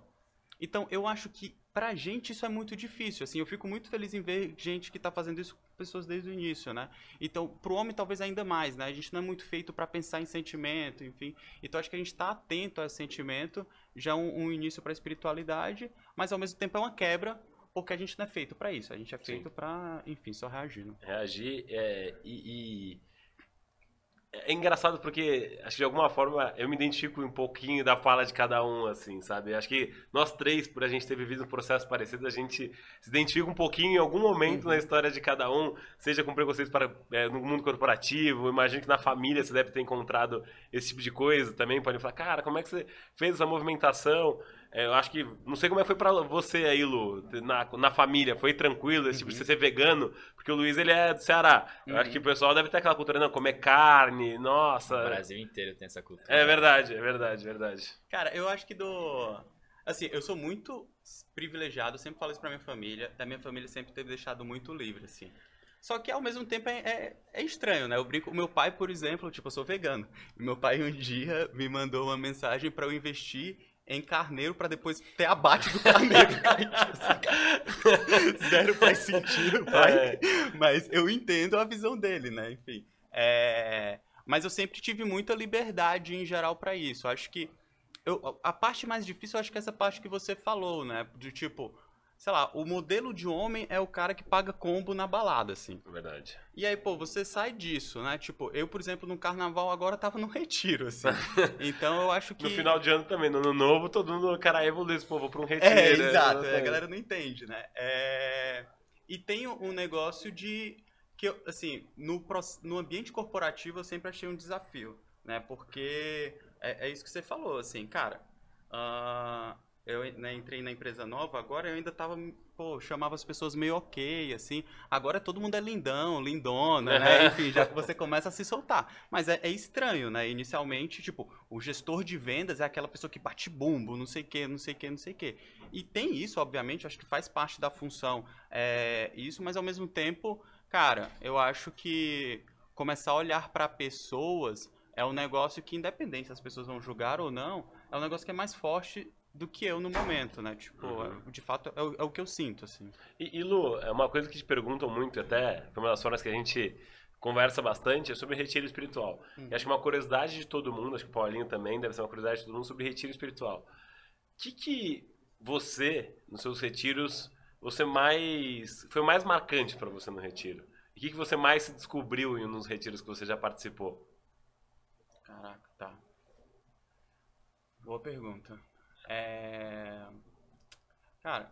Então, eu acho que pra gente isso é muito difícil, assim, eu fico muito feliz em ver gente que tá fazendo isso com pessoas desde o início, né? Então, pro homem talvez ainda mais, né? A gente não é muito feito para pensar em sentimento, enfim. Então, acho que a gente tá atento a sentimento, já um, um início para espiritualidade, mas ao mesmo tempo é uma quebra porque a gente não é feito para isso, a gente é feito para, enfim, só reagir. Né? Reagir é, e, e é engraçado porque, acho que de alguma forma, eu me identifico um pouquinho da fala de cada um, assim, sabe? Acho que nós três, por a gente ter vivido um processo parecido, a gente se identifica um pouquinho em algum momento uhum. na história de cada um, seja com preconceitos para, é, no mundo corporativo, imagino que na família você deve ter encontrado esse tipo de coisa também, pode falar, cara, como é que você fez essa movimentação? É, eu acho que. Não sei como é que foi pra você aí, Lu, na, na família. Foi tranquilo, esse tipo, você ser vegano? Porque o Luiz, ele é do Ceará. Eu acho que o pessoal deve ter aquela cultura, não, comer carne, nossa. O Brasil inteiro tem essa cultura. É verdade, é verdade, é verdade. Cara, eu acho que do. Assim, eu sou muito privilegiado, sempre falo isso pra minha família. Da minha família sempre teve deixado muito livre, assim. Só que ao mesmo tempo é, é, é estranho, né? Eu brinco. O meu pai, por exemplo, tipo, eu sou vegano. E meu pai um dia me mandou uma mensagem pra eu investir em carneiro pra depois ter abate do carneiro. Zero faz sentido, pai. É. Mas eu entendo a visão dele, né? Enfim. É... Mas eu sempre tive muita liberdade em geral pra isso. Acho que. Eu, a parte mais difícil, eu acho que é essa parte que você falou, né? De tipo, sei lá, o modelo de homem é o cara que paga combo na balada, assim. É Verdade. E aí, pô, você sai disso, né? Tipo, eu, por exemplo, no carnaval agora tava no retiro, assim. Então eu acho que. No final de ano também, no ano novo, todo mundo, cara, evoluiu, pô, vou pra um retiro. É, né? exato. Exatamente. A galera não entende, né? É... E tem um negócio de que, eu, assim, no, no ambiente corporativo eu sempre achei um desafio, né? Porque é, é isso que você falou, assim, cara. ah, eu né, entrei na empresa nova, agora eu ainda tava, pô, chamava as pessoas meio ok, assim. Agora todo mundo é lindão, lindona, né? Enfim, já que você começa a se soltar. Mas é, é estranho, né? Inicialmente, tipo, o gestor de vendas é aquela pessoa que bate bumbo, não sei o que, não sei o que, não sei o que. E tem isso, obviamente, acho que faz parte da função é, isso, mas ao mesmo tempo, cara, eu acho que começar a olhar para pessoas é um negócio que, independente se as pessoas vão julgar ou não, é um negócio que é mais forte do que eu no momento, né? Tipo, Uhum. é- de fato, é o, é o que eu sinto, assim. E, e, Lu, é uma coisa que te perguntam muito até, foi uma das formas que a gente conversa bastante, é sobre retiro espiritual. E acho que uma curiosidade de todo mundo, acho que o Paulinho também deve ser uma curiosidade de todo mundo sobre retiro espiritual. O que que você, nos seus retiros, você mais... foi mais marcante para você no retiro? O que que você mais se descobriu em nos retiros que você já participou? Caraca, tá. Boa pergunta. É... Cara,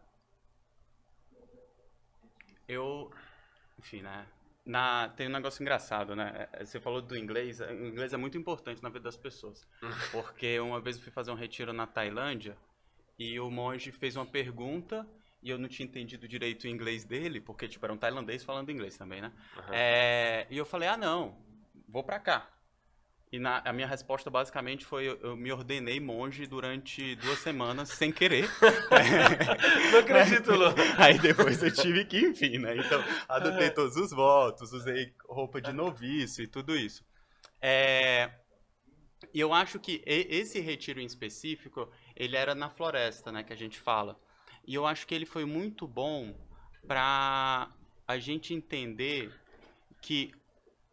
eu, enfim, né? Na, tem um negócio engraçado, né? É, Você falou do inglês. O inglês é muito importante na vida das pessoas. Porque uma vez eu fui fazer um retiro na Tailândia e o monge fez uma pergunta e eu não tinha entendido direito o inglês dele, porque, tipo, era um tailandês falando inglês também, né? Aham. É, e eu falei, ah, não, vou pra cá. E na- a minha resposta basicamente foi: eu, eu me ordenei monge durante duas semanas sem querer. Não acredito, Lu. Aí depois eu tive que, enfim, né? Então, adotei todos os votos, usei roupa de noviço e tudo isso. É, E eu acho que esse retiro em específico, ele era na floresta, né, que a gente fala. E eu acho que ele foi muito bom para a gente entender que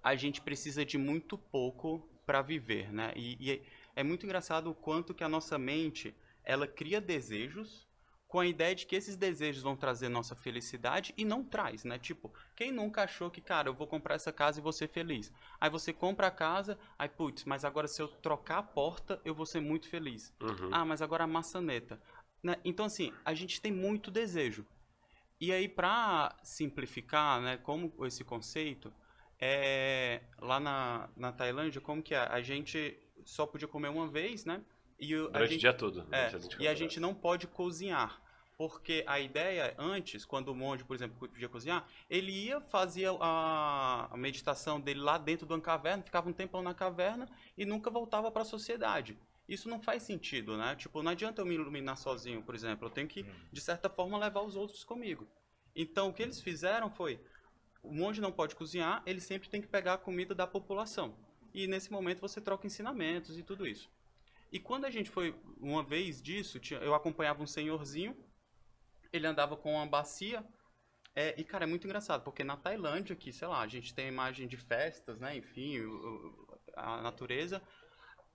a gente precisa de muito pouco para viver, né? E, e é muito engraçado o quanto que a nossa mente, ela cria desejos com a ideia de que esses desejos vão trazer nossa felicidade e não traz, né? Tipo, quem nunca achou que, cara, eu vou comprar essa casa e vou ser feliz? Aí você compra a casa, aí, putz, mas agora se eu trocar a porta, eu vou ser muito feliz. Uhum. Ah, mas agora a maçaneta. Né? Então, assim, a gente tem muito desejo. E aí, pra simplificar, né, como esse conceito, é, lá na, na Tailândia, como que é? A gente só podia comer uma vez, né? E o- a Durante gente, o dia todo. é, 24 e a gente não pode cozinhar. Porque a ideia, antes, quando o monge, por exemplo, podia cozinhar, ele ia, fazia a, a meditação dele lá dentro de uma caverna, ficava um tempão na caverna e nunca voltava para a sociedade. Isso não faz sentido, né? Tipo, não adianta eu me iluminar sozinho, por exemplo. Eu tenho que, de certa forma, levar os outros comigo. Então, o que eles fizeram foi: o monge não pode cozinhar, ele sempre tem que pegar a comida da população. E nesse momento você troca ensinamentos e tudo isso. E quando a gente foi, uma vez disso, eu acompanhava um senhorzinho, ele andava com uma bacia, é, e cara, é muito engraçado, porque na Tailândia, que, sei lá, a gente tem a imagem de festas, né, enfim, a natureza,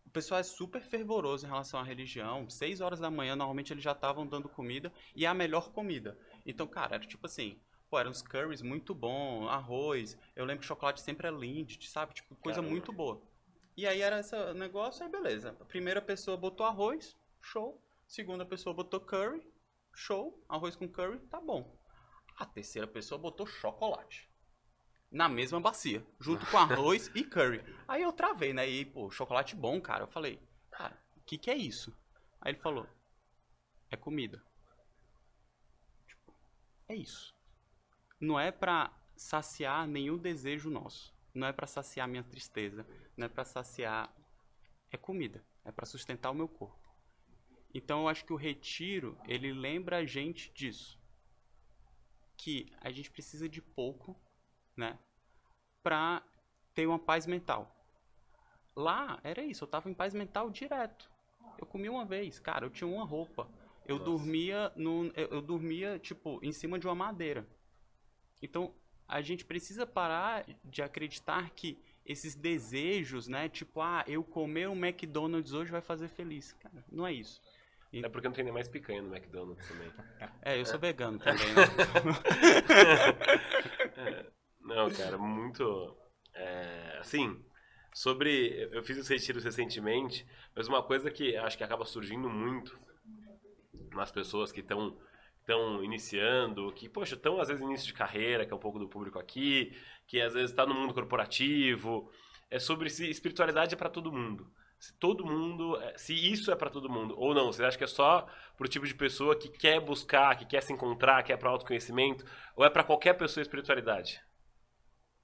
o pessoal é super fervoroso em relação à religião, seis horas da manhã, normalmente eles já estavam dando comida, e é a melhor comida. Então, cara, era tipo assim, pô, eram uns curries muito bom, arroz, eu lembro que chocolate sempre é Lindt, sabe, tipo, coisa Caramba. muito boa. E aí era esse negócio, aí beleza. A primeira pessoa botou arroz, show. Segunda pessoa botou curry, show. Arroz com curry, tá bom. A terceira pessoa botou chocolate. Na mesma bacia, junto com arroz e curry. Aí eu travei, né? E, pô, chocolate bom, cara. Eu falei, cara, o que que é isso? Aí ele falou, é comida. Tipo, é isso. Não é pra saciar nenhum desejo nosso. Não é pra saciar minha tristeza. Não é pra saciar. É comida. É pra sustentar o meu corpo. Então eu acho que o retiro, ele lembra a gente disso. Que a gente precisa de pouco, né? Pra ter uma paz mental. Lá era isso, eu tava em paz mental direto. Eu comi uma vez, cara, eu tinha uma roupa. Eu Nossa. dormia no, eu, eu dormia tipo em cima de uma madeira. Então, a gente precisa parar de acreditar que esses desejos, né, tipo, ah, eu comer um McDonald's hoje vai fazer feliz. Cara, não é isso. É porque não tem nem mais picanha no McDonald's também. É, eu sou vegano também, né? Não, cara, muito. é, assim, sobre. Eu fiz os retiros recentemente, mas uma coisa que acho que acaba surgindo muito nas pessoas que estão estão iniciando, que, poxa, estão às vezes início de carreira, que é um pouco do público aqui, que às vezes está no mundo corporativo, é sobre se espiritualidade é para todo mundo. Se todo mundo, é, se isso é para todo mundo ou não, você acha que é só pro tipo de pessoa que quer buscar, que quer se encontrar, que é para autoconhecimento, ou é para qualquer pessoa espiritualidade?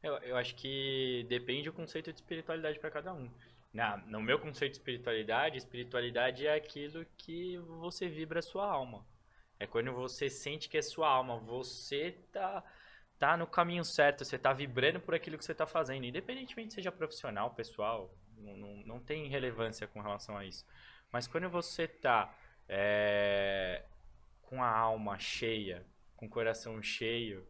Eu, eu acho que depende do conceito de espiritualidade para cada um. Na, no meu conceito de espiritualidade, espiritualidade é aquilo que você vibra a sua alma. É quando você sente que é sua alma, você tá, tá no caminho certo, você tá vibrando por aquilo que você tá fazendo, independentemente seja profissional, pessoal, não, não, não tem relevância com relação a isso. Mas quando você tá é, com a alma cheia, com o coração cheio,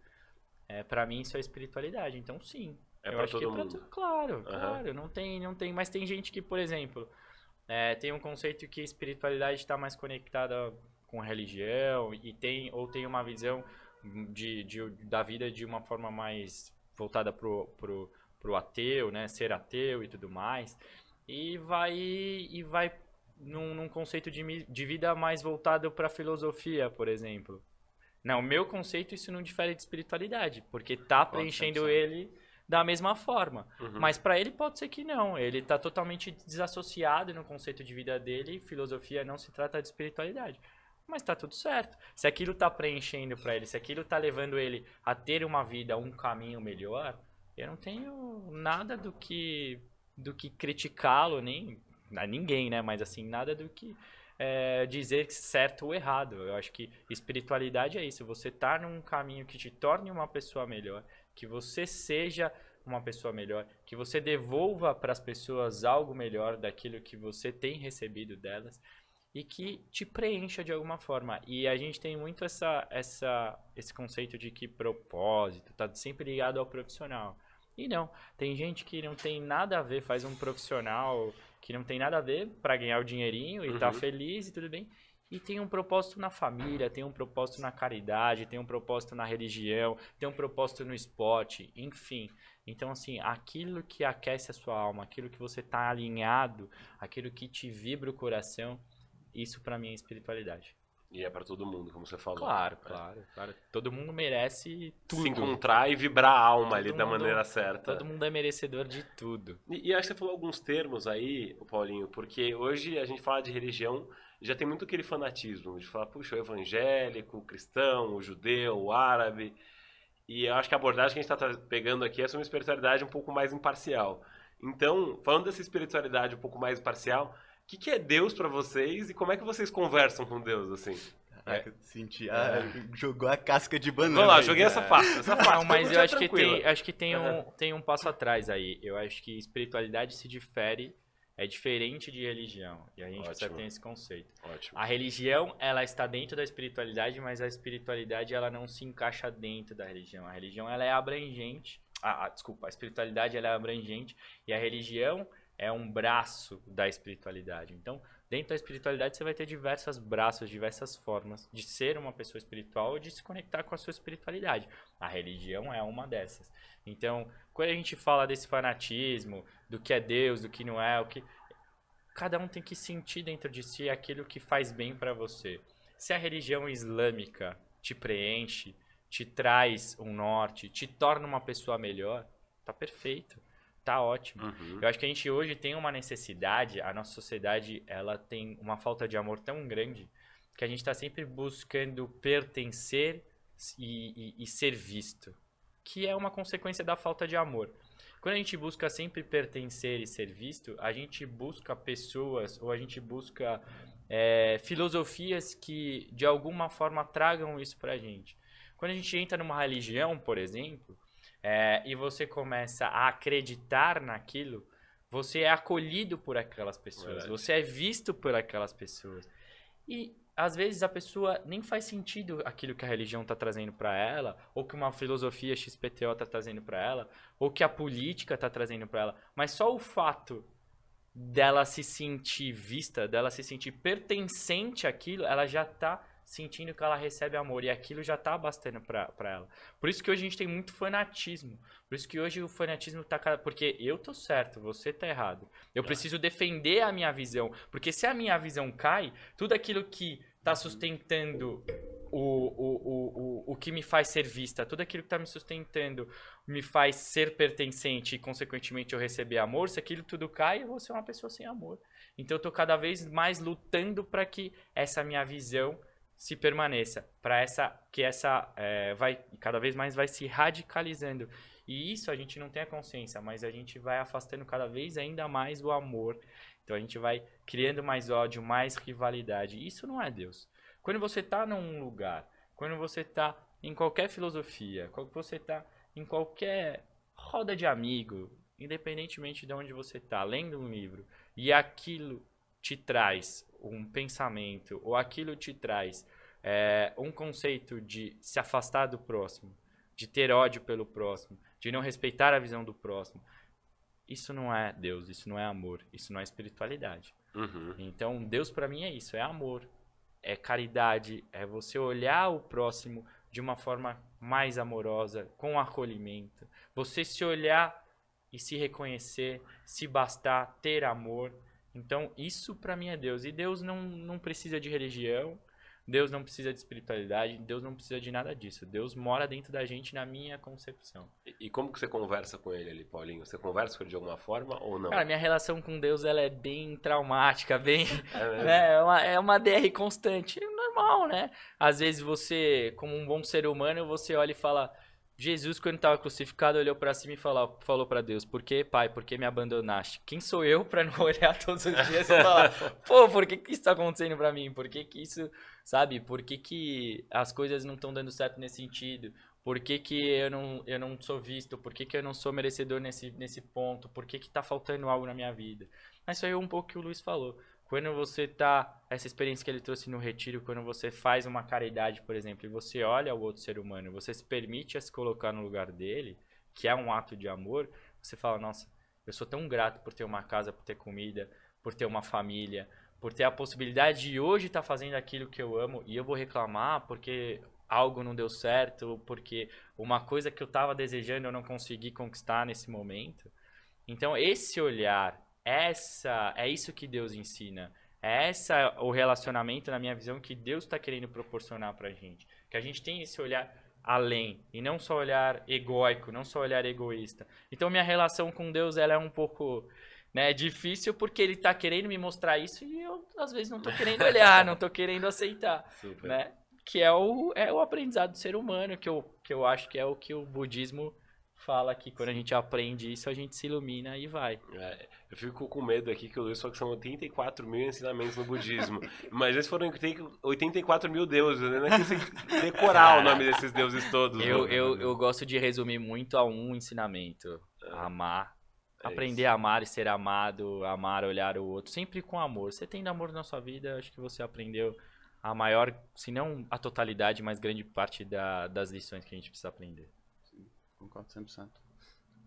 é, para mim isso é espiritualidade. Então sim. É eu pra acho todo que é pra mundo. Claro, Aham. claro. Não tem, não tem. Mas tem gente que, por exemplo, é, tem um conceito que a espiritualidade está mais conectada com religião e tem ou tem uma visão de, de- da vida de uma forma mais voltada pro, pro, pro ateu, né? Ser ateu e tudo mais. E vai e vai num, num conceito de, de vida mais voltado para filosofia, por exemplo. Não, meu conceito isso não difere de espiritualidade, porque tá preenchendo 100%. ele da mesma forma. Uhum. Mas para ele pode ser que não. Ele tá totalmente desassociado no conceito de vida dele. Filosofia não se trata de espiritualidade. Mas tá tudo certo. Se aquilo tá preenchendo para ele, se aquilo tá levando ele a ter uma vida, um caminho melhor, eu não tenho nada do que do que criticá-lo, nem a ninguém, né? Mas assim, nada do que é, dizer certo ou errado. Eu acho que espiritualidade é isso. Você tá num caminho que te torne uma pessoa melhor, que você seja uma pessoa melhor, que você devolva para as pessoas algo melhor daquilo que você tem recebido delas e que te preencha de alguma forma. E a gente tem muito essa, essa, esse conceito de que propósito está sempre ligado ao profissional. E não, tem gente que não tem nada a ver, faz um profissional que não tem nada a ver para ganhar o dinheirinho e tá Uhum. feliz e tudo bem. E tem um propósito na família, tem um propósito na caridade, tem um propósito na religião, tem um propósito no esporte, enfim. Então, assim, aquilo que aquece a sua alma, aquilo que você tá alinhado, aquilo que te vibra o coração, isso pra mim é espiritualidade. E é pra todo mundo, como você falou. Claro, É. claro, claro. Todo mundo merece tudo. Se encontrar e vibrar a alma Todo ali da mundo- maneira certa. Todo mundo é merecedor de tudo. E, e acho que você falou alguns termos aí, Paulinho, porque hoje a gente fala de religião, já tem muito aquele fanatismo de falar, puxa, o evangélico, o cristão, o judeu, o árabe. E eu acho que a abordagem que a gente está pegando aqui é sobre uma espiritualidade um pouco mais imparcial. Então, falando dessa espiritualidade um pouco mais imparcial, o que, que é Deus pra vocês e como é que vocês conversam com Deus, assim? É, senti, ah, jogou a casca de banana. Vamos lá, joguei essa fácil, essa fácil. Não, mas eu acho que, tem, acho que tem, um, Aham. tem um passo atrás aí. Eu acho que espiritualidade se difere, é diferente de religião. E a gente precisa Ótimo. ter esse conceito. Ótimo. A religião, ela está dentro da espiritualidade, mas a espiritualidade, ela não se encaixa dentro da religião. A religião, ela é abrangente. Ah, ah, desculpa, a espiritualidade, ela é abrangente. E a religião é um braço da espiritualidade. Então, dentro da espiritualidade, você vai ter diversos braços, diversas formas de ser uma pessoa espiritual ou de se conectar com a sua espiritualidade. A religião é uma dessas. Então, quando a gente fala desse fanatismo, do que é Deus, do que não é, o que cada um tem que sentir dentro de si aquilo que faz bem para você. Se a religião islâmica te preenche, te traz um norte, te torna uma pessoa melhor, tá perfeito, tá ótimo. Uhum. Eu acho que a gente hoje tem uma necessidade, a nossa sociedade, ela tem uma falta de amor tão grande que a gente está sempre buscando pertencer e, e, e ser visto, que é uma consequência da falta de amor. Quando a gente busca sempre pertencer e ser visto, a gente busca pessoas ou a gente busca é, filosofias que de alguma forma tragam isso pra gente. Quando a gente entra numa religião, por exemplo, é, e você começa a acreditar naquilo, você é acolhido por aquelas pessoas, você é visto por aquelas pessoas. E às vezes a pessoa nem faz sentido aquilo que a religião está trazendo para ela, ou que uma filosofia XPTO está trazendo para ela, ou que a política está trazendo para ela, mas só o fato dela se sentir vista, dela se sentir pertencente àquilo, ela já está sentindo que ela recebe amor e aquilo já tá bastando pra, pra ela. Por isso que hoje a gente tem muito fanatismo. Por isso que hoje o fanatismo tá cada... Porque eu tô certo, você tá errado. Eu é. preciso defender a minha visão. Porque se a minha visão cai, tudo aquilo que tá sustentando o, o, o, o, o que me faz ser vista, tudo aquilo que tá me sustentando me faz ser pertencente e, consequentemente, eu receber amor, se aquilo tudo cai, eu vou ser uma pessoa sem amor. Então eu tô cada vez mais lutando para que essa minha visão se permaneça, para essa que essa é, vai cada vez mais vai se radicalizando. E isso a gente não tem a consciência, mas a gente vai afastando cada vez ainda mais o amor. Então a gente vai criando mais ódio, mais rivalidade. Isso não é Deus. Quando você está num lugar, quando você está em qualquer filosofia, quando você está em qualquer roda de amigo, independentemente de onde você está, lendo um livro, e aquilo te traz um pensamento ou aquilo te traz é, um conceito de se afastar do próximo, de ter ódio pelo próximo, de não respeitar a visão do próximo, isso não é Deus, isso não é amor, isso não é espiritualidade. Uhum. Então, Deus para mim é isso, é amor, é caridade, é você olhar o próximo de uma forma mais amorosa, com acolhimento, você se olhar e se reconhecer, se bastar, ter amor, então, isso para mim é Deus. E Deus não, não precisa de religião, Deus não precisa de espiritualidade, Deus não precisa de nada disso. Deus mora dentro da gente na minha concepção. E, e como que você conversa com ele ali, Paulinho? Você conversa com ele de alguma forma ou não? Cara, minha relação com Deus ela é bem traumática, bem. É, né? é, uma, é uma DR constante. É normal, né? Às vezes você, como um bom ser humano, você olha e fala Jesus, quando estava crucificado, olhou para cima e falou, falou para Deus: Por que, Pai, por que me abandonaste? Quem sou eu para não olhar todos os dias e falar: Pô, por que, que isso está acontecendo para mim? Por que, que isso, sabe? Por que, que as coisas não estão dando certo nesse sentido? Por que, que eu, não, eu não sou visto? Por que, que eu não sou merecedor nesse, nesse ponto? Por que, que tá faltando algo na minha vida? Mas isso aí é um pouco que o Luiz falou. Quando você tá. Essa experiência que ele trouxe no retiro, quando você faz uma caridade, por exemplo, e você olha o outro ser humano, você se permite a se colocar no lugar dele, que é um ato de amor, você fala: Nossa, eu sou tão grato por ter uma casa, por ter comida, por ter uma família, por ter a possibilidade de hoje estar tá fazendo aquilo que eu amo e eu vou reclamar porque algo não deu certo, porque uma coisa que eu estava desejando eu não consegui conquistar nesse momento. Então, esse olhar essa é isso que Deus ensina. É essa o relacionamento, na minha visão, que Deus está querendo proporcionar para a gente. Que a gente tem esse olhar além e não só olhar egoico, não só olhar egoísta. Então minha relação com Deus ela é um pouco né, difícil porque ele está querendo me mostrar isso e eu às vezes não estou querendo olhar, não estou querendo aceitar, Super. né? Que é o, é o aprendizado do ser humano que eu, que eu acho que é o que o budismo fala que quando a gente aprende isso, a gente se ilumina e vai. É, eu fico com medo aqui que o Luiz falou que são 84 mil ensinamentos no budismo. Mas eles foram 84 mil deuses, né? Não é que você decorar o nome desses deuses todos. Eu, né? eu, eu gosto de resumir muito a um ensinamento. É. Amar. É aprender isso. a amar e ser amado, amar, olhar o outro, sempre com amor. Você tendo amor na sua vida, acho que você aprendeu a maior, se não a totalidade, mas grande parte da, das lições que a gente precisa aprender. Concordo 100%.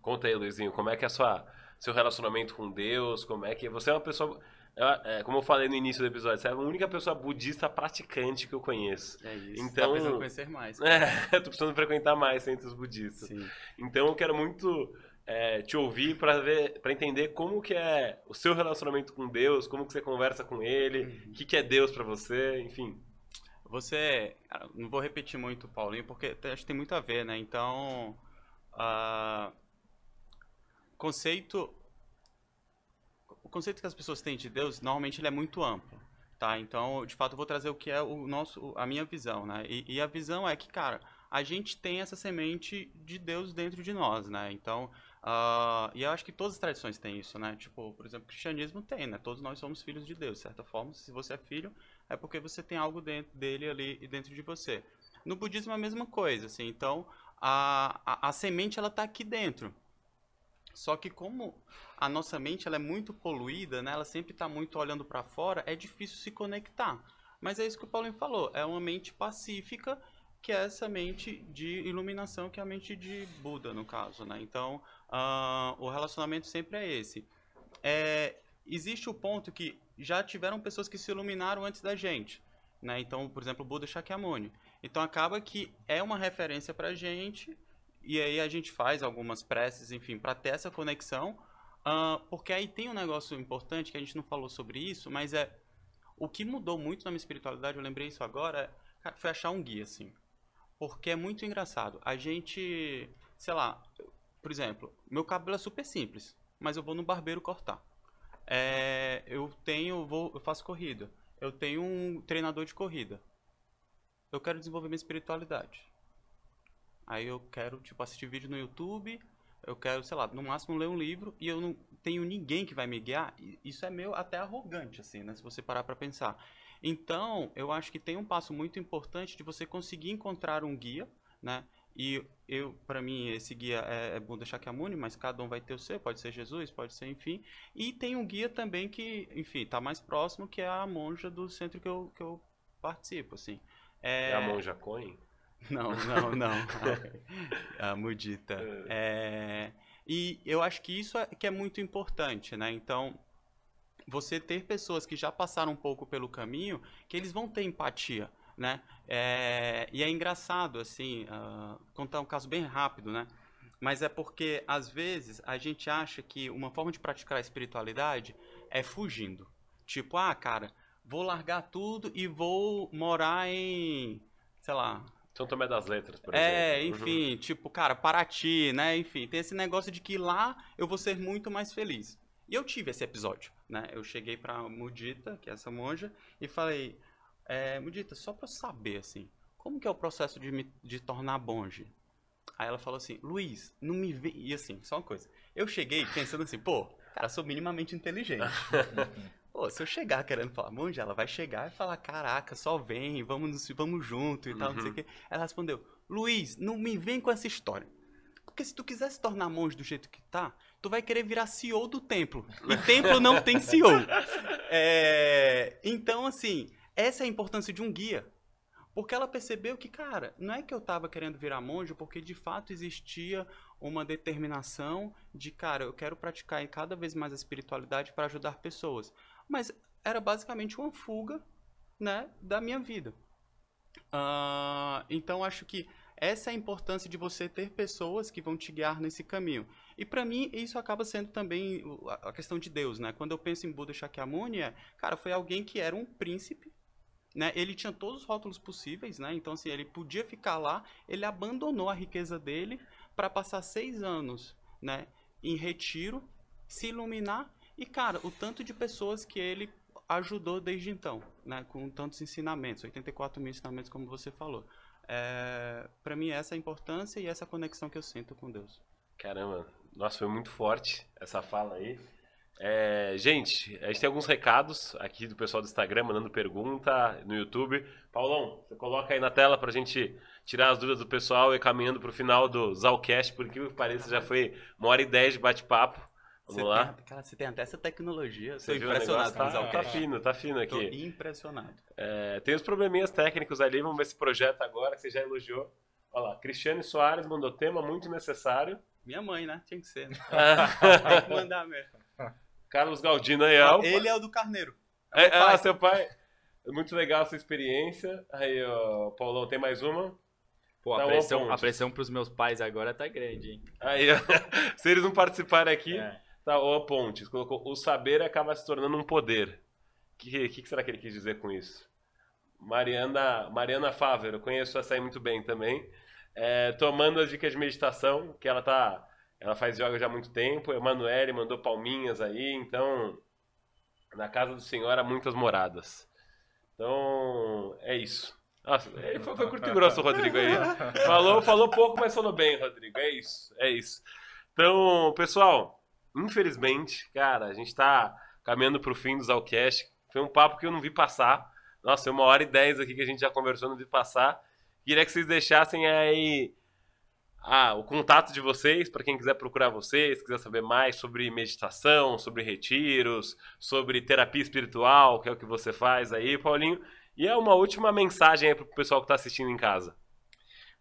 Conta aí, Luizinho, como é que é sua, seu relacionamento com Deus? Como é que você é uma pessoa é, como eu falei no início do episódio, você é a única pessoa budista praticante que eu conheço. É isso. Então, tá precisando conhecer mais. É, eu tô precisando frequentar mais centros budistas. Sim. Então eu quero muito é, te ouvir para ver, para entender como que é o seu relacionamento com Deus, como que você conversa com Ele, o uhum. que, que é Deus para você, enfim. Você, não vou repetir muito, Paulinho, porque acho que tem muito a ver, né? Então, Uh, conceito o conceito que as pessoas têm de Deus normalmente ele é muito amplo Tá, então, de fato, eu vou trazer o que é o nosso, a minha visão, né? E, e, a visão é que, cara, a gente tem essa semente de Deus dentro de nós, né? Então, uh, e eu acho que todas as tradições têm isso, né? Tipo, por exemplo, o cristianismo tem, né? Todos nós somos filhos de Deus, de certa forma. Se você é filho, é porque você tem algo dentro dele ali e dentro de você. No budismo é a mesma coisa, assim. Então, a, a, a semente, ela tá aqui dentro. Só que como a nossa mente ela é muito poluída, né? Ela sempre está muito olhando para fora, é difícil se conectar. Mas é isso que o Paulinho falou, é uma mente pacífica, que é essa mente de iluminação, que é a mente de Buda, no caso, né? Então, uh, o relacionamento sempre é esse. É, existe o ponto que já tiveram pessoas que se iluminaram antes da gente, né? Então, por exemplo, Buda Shakyamuni. Então, acaba que é uma referência para a gente, e aí a gente faz algumas preces, enfim, para ter essa conexão, uh, porque aí tem um negócio importante que a gente não falou sobre isso, mas é o que mudou muito na minha espiritualidade, eu lembrei isso agora, foi achar um guia, assim. Porque é muito engraçado. A gente, sei lá, por exemplo, meu cabelo é super simples, mas eu vou no barbeiro cortar. É, eu tenho, vou, eu faço corrida. Eu tenho um treinador de corrida. Eu quero desenvolver minha espiritualidade. Aí eu quero, tipo, assistir vídeo no YouTube, eu quero, sei lá, no máximo ler um livro e eu não tenho ninguém que vai me guiar. Isso é meio até arrogante, assim, né? Se você parar pra pensar. Então, eu acho que tem um passo muito importante de você conseguir encontrar um guia, né? E eu, para mim, esse guia é, é Buda Shakyamuni, mas cada um vai ter o seu, pode ser Jesus, pode ser, enfim. E tem um guia também que, enfim, tá mais próximo, que é a monja do centro que eu, que eu participo, assim. É, é a monja Coin? Não, não, não. a, mudita. É. é, e eu acho que isso é que é muito importante, né? Então, você ter pessoas que já passaram um pouco pelo caminho, que eles vão ter empatia, né? É, e é engraçado, assim, uh, contar um caso bem rápido, né? Mas é porque, às vezes, a gente acha que uma forma de praticar a espiritualidade é fugindo. Tipo, ah, cara, vou largar tudo e vou morar em, sei lá, são Tomé das Letras, por é, exemplo. É, enfim, uhum. tipo, cara, Paraty, né? Enfim, tem esse negócio de que lá eu vou ser muito mais feliz. E eu tive esse episódio, né? Eu cheguei pra Mudita, que é essa monja, e falei, é, Mudita, só pra eu saber, assim, como que é o processo de me de tornar monge? Aí ela falou assim, Luiz, não me vê... E assim, só uma coisa. Eu cheguei pensando assim, pô, cara, sou minimamente inteligente. Pô, se eu chegar querendo falar monge, ela vai chegar e falar, caraca, só vem, vamos, vamos junto e tal, não sei o uhum. quê. Ela respondeu, Luiz, não me vem com essa história. Porque se tu quiser se tornar monge do jeito que tá, tu vai querer virar CEO do templo. E templo não tem CEO. É... Então, assim, essa é a importância de um guia. Porque ela percebeu que, cara, não é que eu tava querendo virar monge, porque de fato existia uma determinação de, cara, eu quero praticar cada vez mais a espiritualidade para ajudar pessoas mas era basicamente uma fuga né, da minha vida. Uh, então acho que essa é a importância de você ter pessoas que vão te guiar nesse caminho. E para mim isso acaba sendo também a questão de Deus, né? Quando eu penso em Buda Shakyamuni, é, cara, foi alguém que era um príncipe, né? Ele tinha todos os rótulos possíveis, né? Então assim, ele podia ficar lá, ele abandonou a riqueza dele para passar seis anos, né? Em retiro, se iluminar e, cara, o tanto de pessoas que ele ajudou desde então, né? Com tantos ensinamentos, 84 mil ensinamentos, como você falou. É, para mim, essa é a importância e essa conexão que eu sinto com Deus. Caramba, nossa, foi muito forte essa fala aí. É, gente, a gente tem alguns recados aqui do pessoal do Instagram mandando pergunta no YouTube. Paulão, você coloca aí na tela pra gente tirar as dúvidas do pessoal e caminhando pro final do Zalcast, porque que pareça já foi uma hora e dez de bate-papo. Vamos você lá? Tem, cara, você tem até essa tecnologia. Você viu impressionado com tá, tá fino, tá fino aqui. Tô impressionado. É, tem os probleminhas técnicos ali, vamos ver esse projeto agora, que você já elogiou. Olha lá, Cristiane Soares mandou tema muito necessário. Minha mãe, né? Tinha que ser. Né? tem que mandar mesmo. Carlos Galdino aí, ó. Ele é o do Carneiro. É é, ah, seu pai. Muito legal essa experiência. Aí, ó, Paulão, tem mais uma? Pô, a, tá pressão, a pressão pros meus pais agora tá grande, hein? Aí, ó, se eles não participarem aqui, é. Tá, o Pontes colocou: o saber acaba se tornando um poder. O que, que, que, será que ele quis dizer com isso? Mariana, Mariana Faver, eu conheço essa aí muito bem também. É, tomando as dicas de meditação, que ela tá. Ela faz yoga já há muito tempo. Emanuele mandou palminhas aí, então. Na casa do Senhor há muitas moradas. Então, é isso. Nossa, foi, foi curto e grosso o Rodrigo aí. Falou, falou pouco, mas falou bem, Rodrigo. É isso, é isso. Então, pessoal, infelizmente, cara, a gente tá caminhando pro fim do Zalcast. Foi um papo que eu não vi passar. Nossa, é uma hora e dez aqui que a gente já conversou, não vi passar. Queria que vocês deixassem aí ah, o contato de vocês, para quem quiser procurar vocês, quiser saber mais sobre meditação, sobre retiros, sobre terapia espiritual, que é o que você faz aí, Paulinho. E é uma última mensagem aí para o pessoal que está assistindo em casa.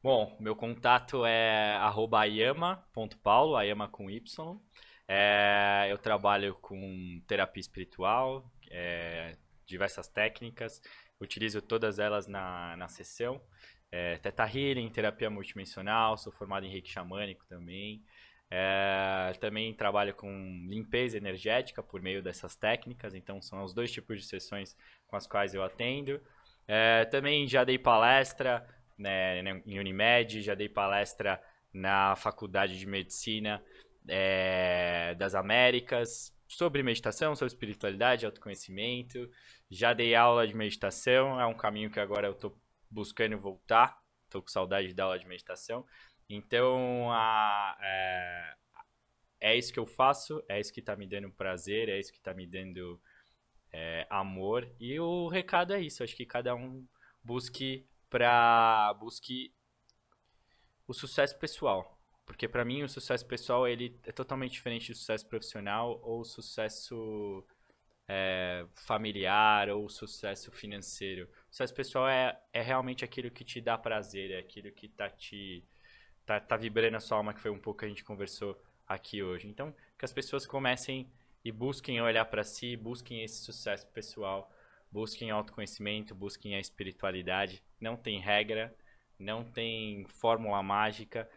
Bom, meu contato é ayama.paulo, ayama com Y. É, eu trabalho com terapia espiritual, é, diversas técnicas, utilizo todas elas na, na sessão. É, Teta Healing, terapia multidimensional, sou formado em reiki xamânico também. É, também trabalho com limpeza energética por meio dessas técnicas, então são os dois tipos de sessões com as quais eu atendo. É, também já dei palestra né, em Unimed, já dei palestra na Faculdade de Medicina é, das Américas sobre meditação, sobre espiritualidade, autoconhecimento. Já dei aula de meditação, é um caminho que agora eu estou buscando voltar, estou com saudade de dar aula de meditação. Então, a, é, é isso que eu faço, é isso que está me dando prazer, é isso que está me dando é, amor. E o recado é isso, acho que cada um busque para busque o sucesso pessoal. Porque para mim o sucesso pessoal ele é totalmente diferente do sucesso profissional ou sucesso é, familiar ou sucesso financeiro. O sucesso pessoal é, é realmente aquilo que te dá prazer, é aquilo que tá te tá, tá vibrando a sua alma, que foi um pouco que a gente conversou aqui hoje. Então, que as pessoas comecem e busquem olhar para si, busquem esse sucesso pessoal, busquem autoconhecimento, busquem a espiritualidade. Não tem regra, não tem fórmula mágica.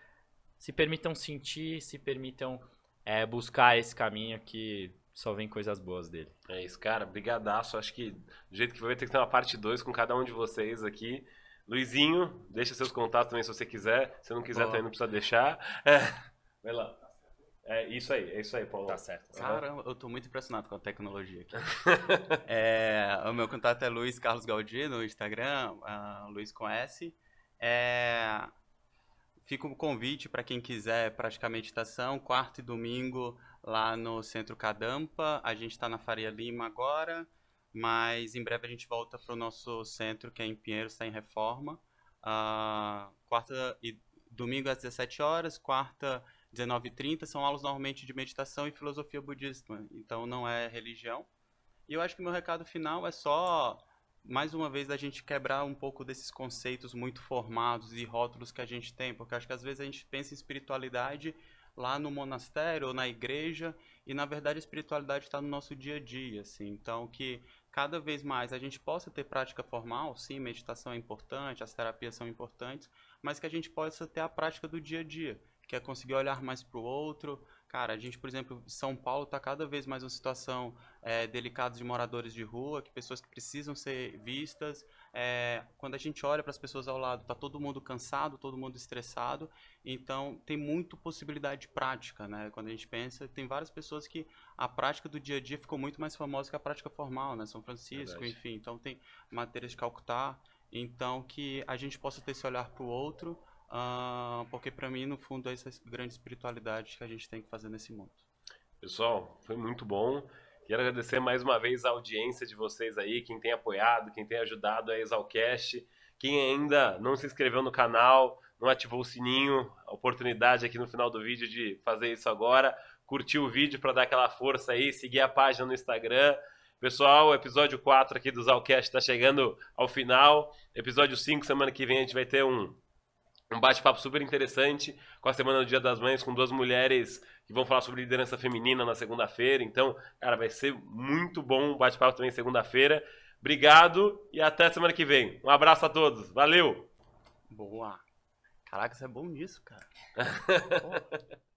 Se permitam sentir, se permitam é, buscar esse caminho que só vem coisas boas dele. É isso, cara. Brigadaço. Acho que do jeito que vai ter que ter uma parte 2 com cada um de vocês aqui. Luizinho, deixa seus contatos também se você quiser. Se não quiser, também não precisa deixar. É. Vai lá. É isso aí, é isso aí, Paulo. Tá certo. Caramba, eu tô muito impressionado com a tecnologia aqui. é, o meu contato é Luiz Carlos Gaudi no Instagram, uh, Luiz com S. É, fica o convite para quem quiser praticar meditação, quarto e domingo lá no Centro Cadampa. A gente está na Faria Lima agora, mas em breve a gente volta para o nosso centro, que é em Pinheiros, está em reforma. Uh, quarta e domingo às 17 horas, quarta 19h30 são aulas normalmente de meditação e filosofia budista, então não é religião. E eu acho que meu recado final é só, mais uma vez, da gente quebrar um pouco desses conceitos muito formados e rótulos que a gente tem, porque acho que às vezes a gente pensa em espiritualidade lá no monastério ou na igreja e na verdade a espiritualidade está no nosso dia a dia, assim. Então que cada vez mais a gente possa ter prática formal, sim, meditação é importante, as terapias são importantes, mas que a gente possa ter a prática do dia a dia, que é conseguir olhar mais para o outro. Cara, a gente, por exemplo, São Paulo está cada vez mais uma situação é, delicada de moradores de rua, que pessoas que precisam ser vistas. É, quando a gente olha para as pessoas ao lado, está todo mundo cansado, todo mundo estressado. Então, tem muito possibilidade de prática, né? Quando a gente pensa, tem várias pessoas que a prática do dia a dia ficou muito mais famosa que a prática formal, né? São Francisco, Verdade. enfim. Então, tem matérias de Calcutá. Então, que a gente possa ter esse olhar para o outro Uh, porque para mim, no fundo, é essa grande espiritualidade que a gente tem que fazer nesse mundo. Pessoal, foi muito bom. Quero agradecer mais uma vez a audiência de vocês aí, quem tem apoiado, quem tem ajudado a Exalcast, quem ainda não se inscreveu no canal, não ativou o sininho, a oportunidade aqui no final do vídeo de fazer isso agora, curtir o vídeo para dar aquela força aí, seguir a página no Instagram. Pessoal, o episódio 4 aqui do Zalcast está chegando ao final. Episódio 5, semana que vem, a gente vai ter um um bate-papo super interessante com a Semana do Dia das Mães, com duas mulheres que vão falar sobre liderança feminina na segunda-feira. Então, cara, vai ser muito bom o bate-papo também segunda-feira. Obrigado e até semana que vem. Um abraço a todos. Valeu! Boa! Caraca, você é bom nisso, cara.